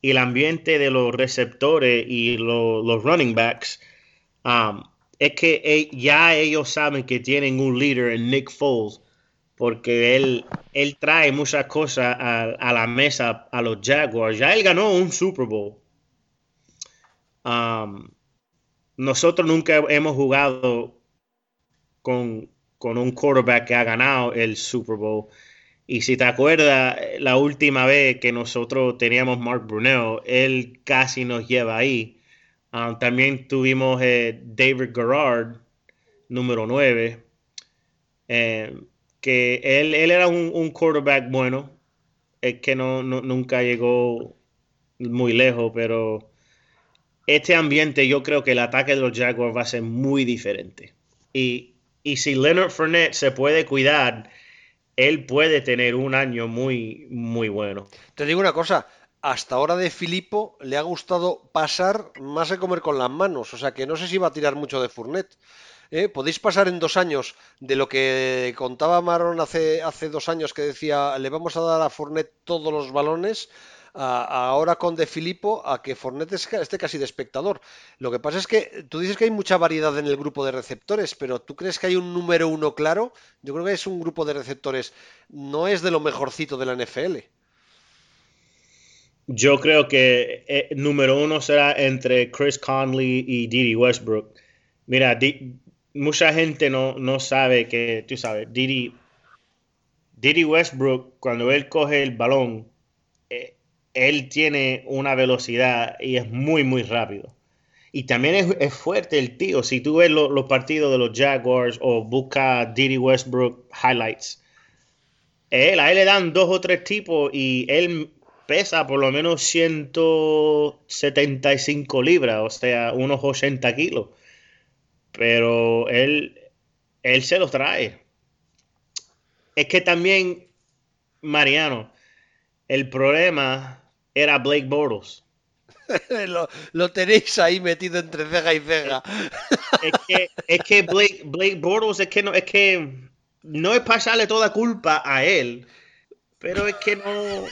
y el ambiente de los receptores y los, running backs. Um, es que eh, ya ellos saben que tienen un líder en Nick Foles porque él, él trae muchas cosas a, la mesa a los Jaguars. Ya él ganó un Super Bowl. Um, nosotros nunca hemos jugado con, un quarterback que ha ganado el Super Bowl. Y si te acuerdas, la última vez que nosotros teníamos Mark Brunel, él casi nos lleva ahí. Ah, también tuvimos eh, David Garrard, número 9, eh, que él, era un, quarterback bueno, es que no, nunca llegó muy lejos, pero este ambiente yo creo que el ataque de los Jaguars va a ser muy diferente. Y, y si Leonard Fournette se puede cuidar, él puede tener un año muy, muy bueno. Te digo una cosa, hasta ahora de Filippo le ha gustado pasar más de comer con las manos, o sea que no sé si va a tirar mucho de Fournette. ¿eh? Podéis pasar en dos años de lo que contaba Marón hace, hace dos años que decía le vamos a dar a Fournette todos los balones ahora con De Filippo a que Fornet esté casi de espectador. Lo que pasa es que tú dices que hay mucha variedad en el grupo de receptores, pero ¿tú crees que hay un número uno claro? Yo creo que es un grupo de receptores, no es de lo mejorcito de la NFL. yo creo que eh, número uno será entre Chris Conley y Didi Westbrook. Mira, mucha gente no, no sabe que, tú sabes, Didi, Didi Westbrook, cuando él coge el balón, él tiene una velocidad y es muy, muy rápido. Y también es, fuerte el tío. Si tú ves los partidos de los Jaguars o busca Didi Westbrook highlights, él, a él le dan dos o tres tipos y él pesa por lo menos 175 libras, o sea, unos 80 kilos. Pero él, él se los trae. Es que también, Mariano, el problema era Blake Bortles. lo, tenéis ahí metido entre ceja y ceja. Es que, es que Blake, Blake Bortles es que no, es que no es pasarle toda culpa a él, pero es que no.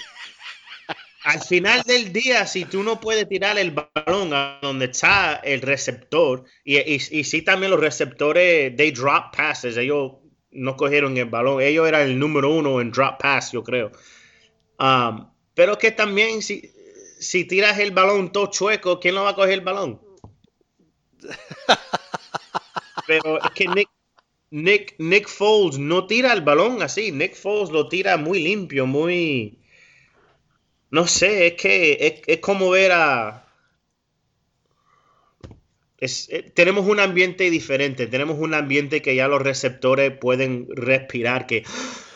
Al final del día, si tú no puedes tirar el balón a donde está el receptor, y, y, y sí también los receptores, they drop passes, ellos no cogieron el balón, ellos eran el número uno en drop pass, yo creo. Um, pero que también si, si tiras el balón todo chueco, ¿quién no va a coger el balón? Pero es que Nick, Nick, Nick Foles no tira el balón así. Nick Foles lo tira muy limpio, muy. No sé, es que es, como ver a. Eh, tenemos un ambiente diferente, tenemos un ambiente que ya los receptores pueden respirar, que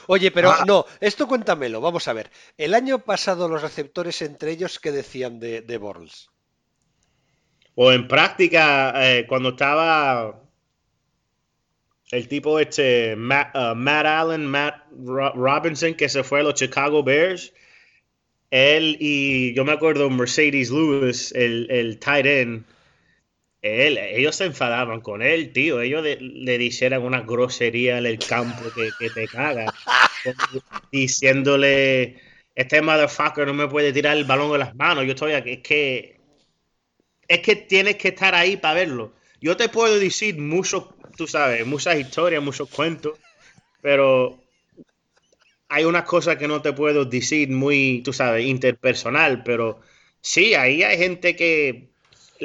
Oye, pero ah. no, esto cuéntamelo, vamos a ver. El año pasado los receptores entre ellos, ¿qué decían de, de Borles? O en práctica, eh, cuando estaba el tipo este, Matt, uh, Allen, Matt Robinson, que se fue a los Chicago Bears, él y yo me acuerdo Mercedes Lewis, el, el tight end, ellos se enfadaban con él, tío. Ellos le dijeran una grosería en el campo que, te caga. diciéndole, este motherfucker no me puede tirar el balón de las manos. Yo estoy aquí. Es que, es que tienes que estar ahí para verlo. Yo te puedo decir muchos, tú sabes, muchas historias, muchos cuentos, pero hay unas cosas que no te puedo decir muy, tú sabes, interpersonal, pero sí, ahí hay gente que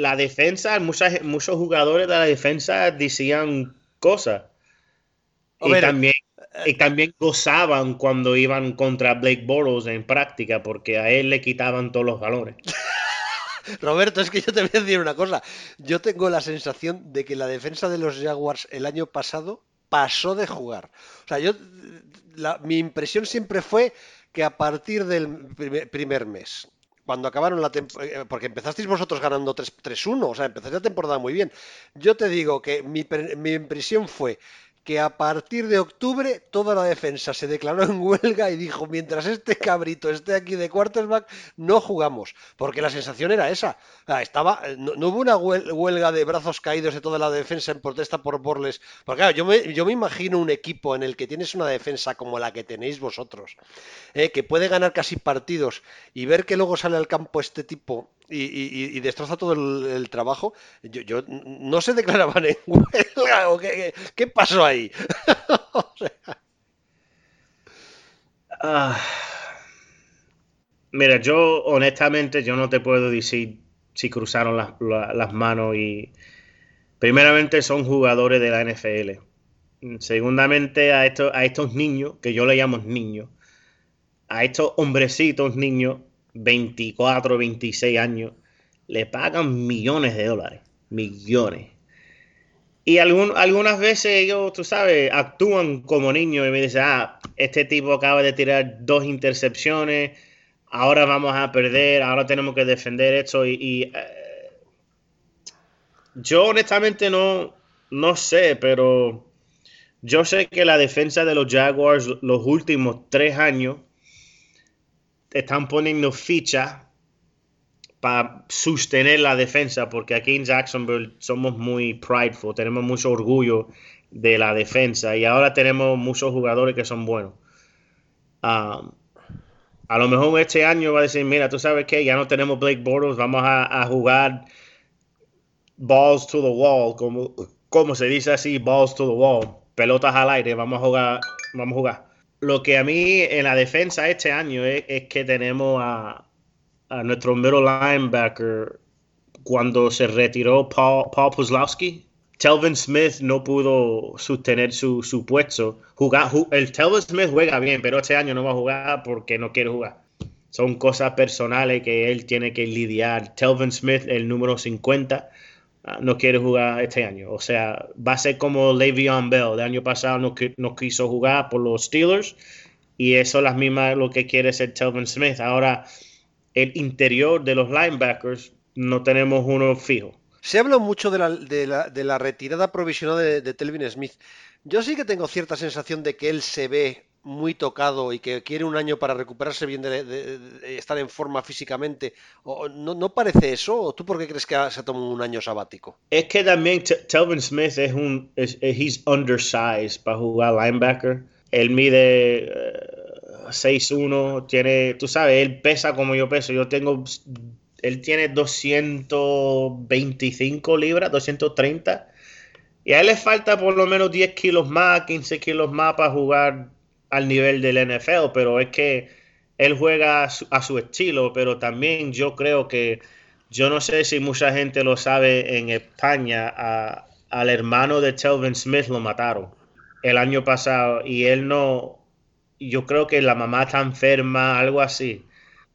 la defensa, muchos jugadores de la defensa decían cosas. Y también, y también gozaban cuando iban contra Blake Bortles en práctica, porque a él le quitaban todos los valores. Roberto, es que yo te voy a decir una cosa. Yo tengo la sensación de que la defensa de los Jaguars el año pasado pasó de jugar. O sea, yo mi impresión siempre fue que a partir del primer mes cuando acabaron la temporada, eh, porque empezasteis vosotros ganando 3-1, o sea, empezaste la temporada muy bien. Yo te digo que mi, mi impresión fue que a partir de octubre toda la defensa se declaró en huelga y dijo, mientras este cabrito esté aquí de quarterback, no jugamos, porque la sensación era esa. estaba, no, hubo una huelga de brazos caídos de toda la defensa en protesta por Borles, porque claro, yo me, yo me imagino un equipo en el que tienes una defensa como la que tenéis vosotros, eh, que puede ganar casi partidos y ver que luego sale al campo este tipo y, destroza todo el, trabajo, yo, no se declaraban en huelga o qué, pasó ahí. Ah. mira, yo honestamente yo no te puedo decir si cruzaron las, manos y primeramente son jugadores de la NFL. Segundamente a estos, a estos niños, que yo le llamo niños, a estos hombrecitos niños, 24, 26 años, le pagan millones de dólares. Millones. Y algunas veces ellos, tú sabes, actúan como niños y me dicen, ah, este tipo acaba de tirar dos intercepciones, ahora vamos a perder, ahora tenemos que defender esto. Y, eh, yo honestamente no, no sé, pero yo sé que la defensa de los Jaguars los últimos tres años están poniendo ficha para sostener la defensa, porque aquí en Jacksonville somos muy prideful, tenemos mucho orgullo de la defensa y ahora tenemos muchos jugadores que son buenos. Um, a lo mejor este año va a decir, mira, tú sabes que ya no tenemos Blake Bortles, vamos a, jugar balls to the wall, como, como se dice así, balls to the wall, pelotas al aire, vamos a jugar, vamos a jugar. Lo que a mí en la defensa este año es, que tenemos a, nuestro middle linebacker cuando se retiró Paul, Paul. Telvin Smith no pudo sostener su, puesto. El Telvin Smith juega bien, pero este año no va a jugar porque no quiere jugar. Son cosas personales que él tiene que lidiar. Telvin Smith, el número 50, ah, no quiere jugar este año. O sea, va a ser como Le'Veon Bell. El año pasado no, no quiso jugar por los Steelers y eso es la misma lo que quiere ser Telvin Smith. Ahora, el interior de los linebackers no tenemos uno fijo. Se habla mucho de la, de la, de la retirada provisional de, de, Telvin Smith. Yo sí que tengo cierta sensación de que él se ve muy tocado y que quiere un año para recuperarse bien de, estar en forma físicamente. ¿No, ¿No, parece eso? ¿O tú por qué crees que se ha un año sabático? Es que también Telvin Smith es un... Es, he's undersized para jugar linebacker. Él mide... Uh, 6'1", tiene, tú sabes, él pesa como yo peso. Yo tengo él tiene 225 libras, 230. Y a él le falta por lo menos 10 kilos más, 15 kilos más para jugar al nivel del NFL, pero es que él juega a su, estilo, pero también yo creo que, yo no sé si mucha gente lo sabe en España, al hermano de Telvin Smith lo mataron el año pasado y él no, yo creo que la mamá está enferma, algo así.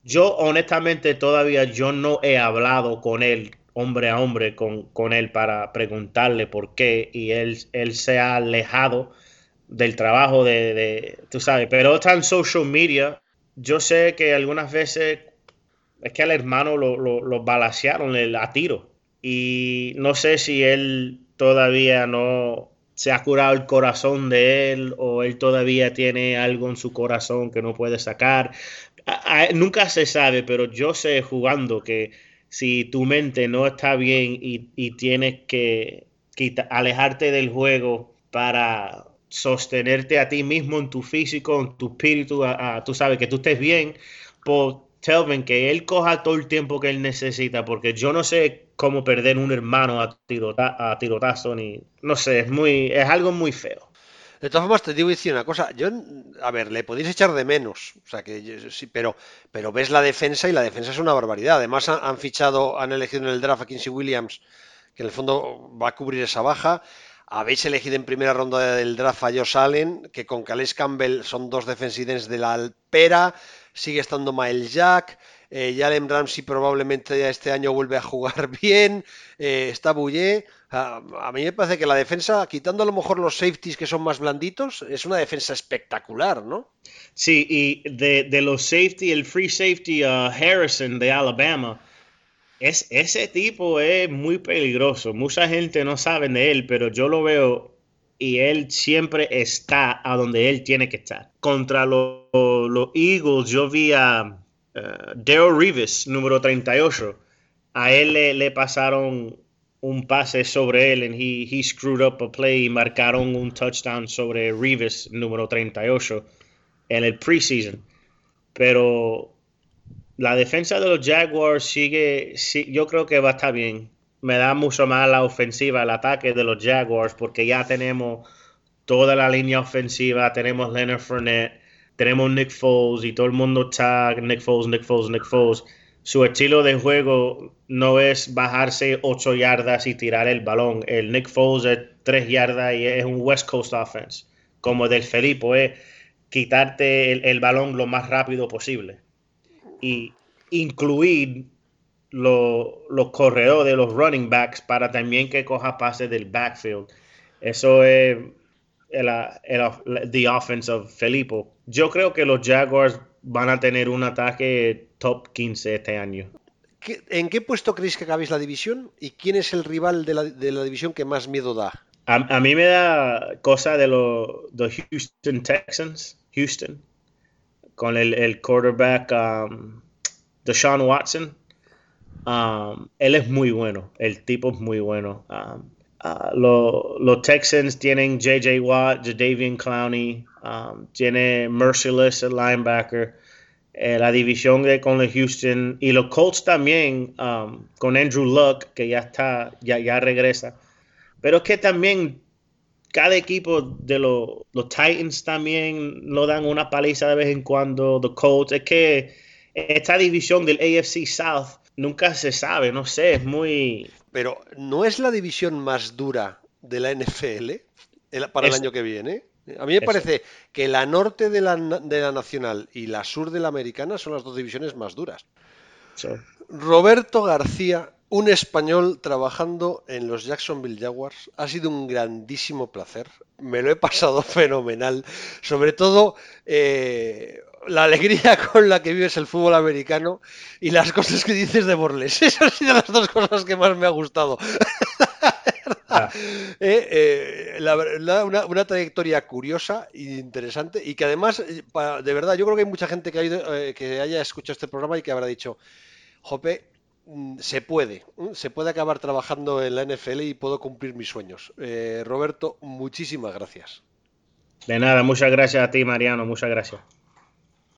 Yo honestamente todavía yo no he hablado con él hombre a hombre con, con él para preguntarle por qué y él, él se ha alejado del trabajo de, de, tú sabes, pero está en social media. Yo sé que algunas veces es que al hermano lo, lo, balasearon a tiro. Y no sé si él todavía no se ha curado el corazón de él o él todavía tiene algo en su corazón que no puede sacar. Nunca se sabe, pero yo sé jugando que si tu mente no está bien y, tienes que alejarte del juego para sostenerte a ti mismo en tu físico, en tu espíritu, tú sabes que tú estés bien, pues Telvin que él coja todo el tiempo que él necesita, porque yo no sé cómo perder un hermano a, a tirotazo, ni no sé, es muy, es algo muy feo. De todas formas, te digo decir una cosa. Yo, a ver, le podéis echar de menos. O sea, que sí, pero, pero ves la defensa y la defensa es una barbaridad. Además, han, han fichado, han elegido en el draft a Quincy Williams, que en el fondo va a cubrir esa baja. Habéis elegido en primera ronda del draft a Josh Allen, que con Calais Campbell son dos defensidens de la Alpera. Sigue estando Miles Jack. Eh, Jalen Ramsey probablemente este año vuelve a jugar bien. Eh, está Bouillet. A, a, mí me parece que la defensa, quitando a lo mejor los safeties que son más blanditos, es una defensa espectacular, ¿no? Sí, y de, de los safety, el free safety uh, Harrison de Alabama, es, ese tipo es muy peligroso. Mucha gente no sabe de él, pero yo lo veo y él siempre está a donde él tiene que estar. Contra los, Eagles, yo vi a uh, Daryl Reeves, número 38. A él le, pasaron un pase sobre él y he, he, screwed up a play y marcaron un touchdown sobre Reeves, número 38, en el preseason. Pero la defensa de los Jaguars sigue, sí, yo creo que va a estar bien. Me da mucho más la ofensiva, el ataque de los Jaguars, porque ya tenemos toda la línea ofensiva, tenemos Leonard Fournette, tenemos Nick Foles y todo el mundo está Nick Foles, Nick Foles, Nick Foles. Su estilo de juego no es bajarse 8 yardas y tirar el balón. El Nick Foles es 3 yardas y es un West Coast offense, como del Felipe, es quitarte el, el balón lo más rápido posible y incluir lo, los corredores, los running backs, para también que coja pases del backfield. Eso es el, el, the offense of Felipe. Yo creo que los Jaguars van a tener un ataque top 15 este año. ¿En qué puesto creéis que acabéis la división? ¿Y quién es el rival de la, de la división que más miedo da? A, a mí me da cosa de los Houston Texans, Houston, con el, el quarterback um, Deshaun Watson. Um, él es muy bueno, el tipo es muy bueno. Um, uh, los lo Texans tienen JJ Watt, Jadavian Clowney, um, tiene Merciless, el linebacker. Eh, la división de con los Houston y los Colts también um, con Andrew Luck, que ya está, ya, ya regresa. Pero es que también cada equipo de los, los Titans también lo dan una paliza de vez en cuando. Los Colts, es que esta división del AFC South nunca se sabe, no sé, es muy... Pero ¿no es la división más dura de la NFL para el año que viene? A mí me parece que la norte de la, de la, nacional y la sur de la americana son las dos divisiones más duras. Roberto García, un español trabajando en los Jacksonville Jaguars, ha sido un grandísimo placer. Me lo he pasado fenomenal. Sobre todo eh, la alegría con la que vives el fútbol americano y las cosas que dices de Borles. Esas han sido las dos cosas que más me ha gustado. Ah. Eh, eh, la verdad, una, trayectoria curiosa e interesante y que además, de verdad, yo creo que hay mucha gente que, ha que haya escuchado este programa y que habrá dicho, Jope, se puede, se puede acabar trabajando en la NFL y puedo cumplir mis sueños. Roberto, muchísimas gracias. De nada, muchas gracias a ti, Mariano, muchas gracias.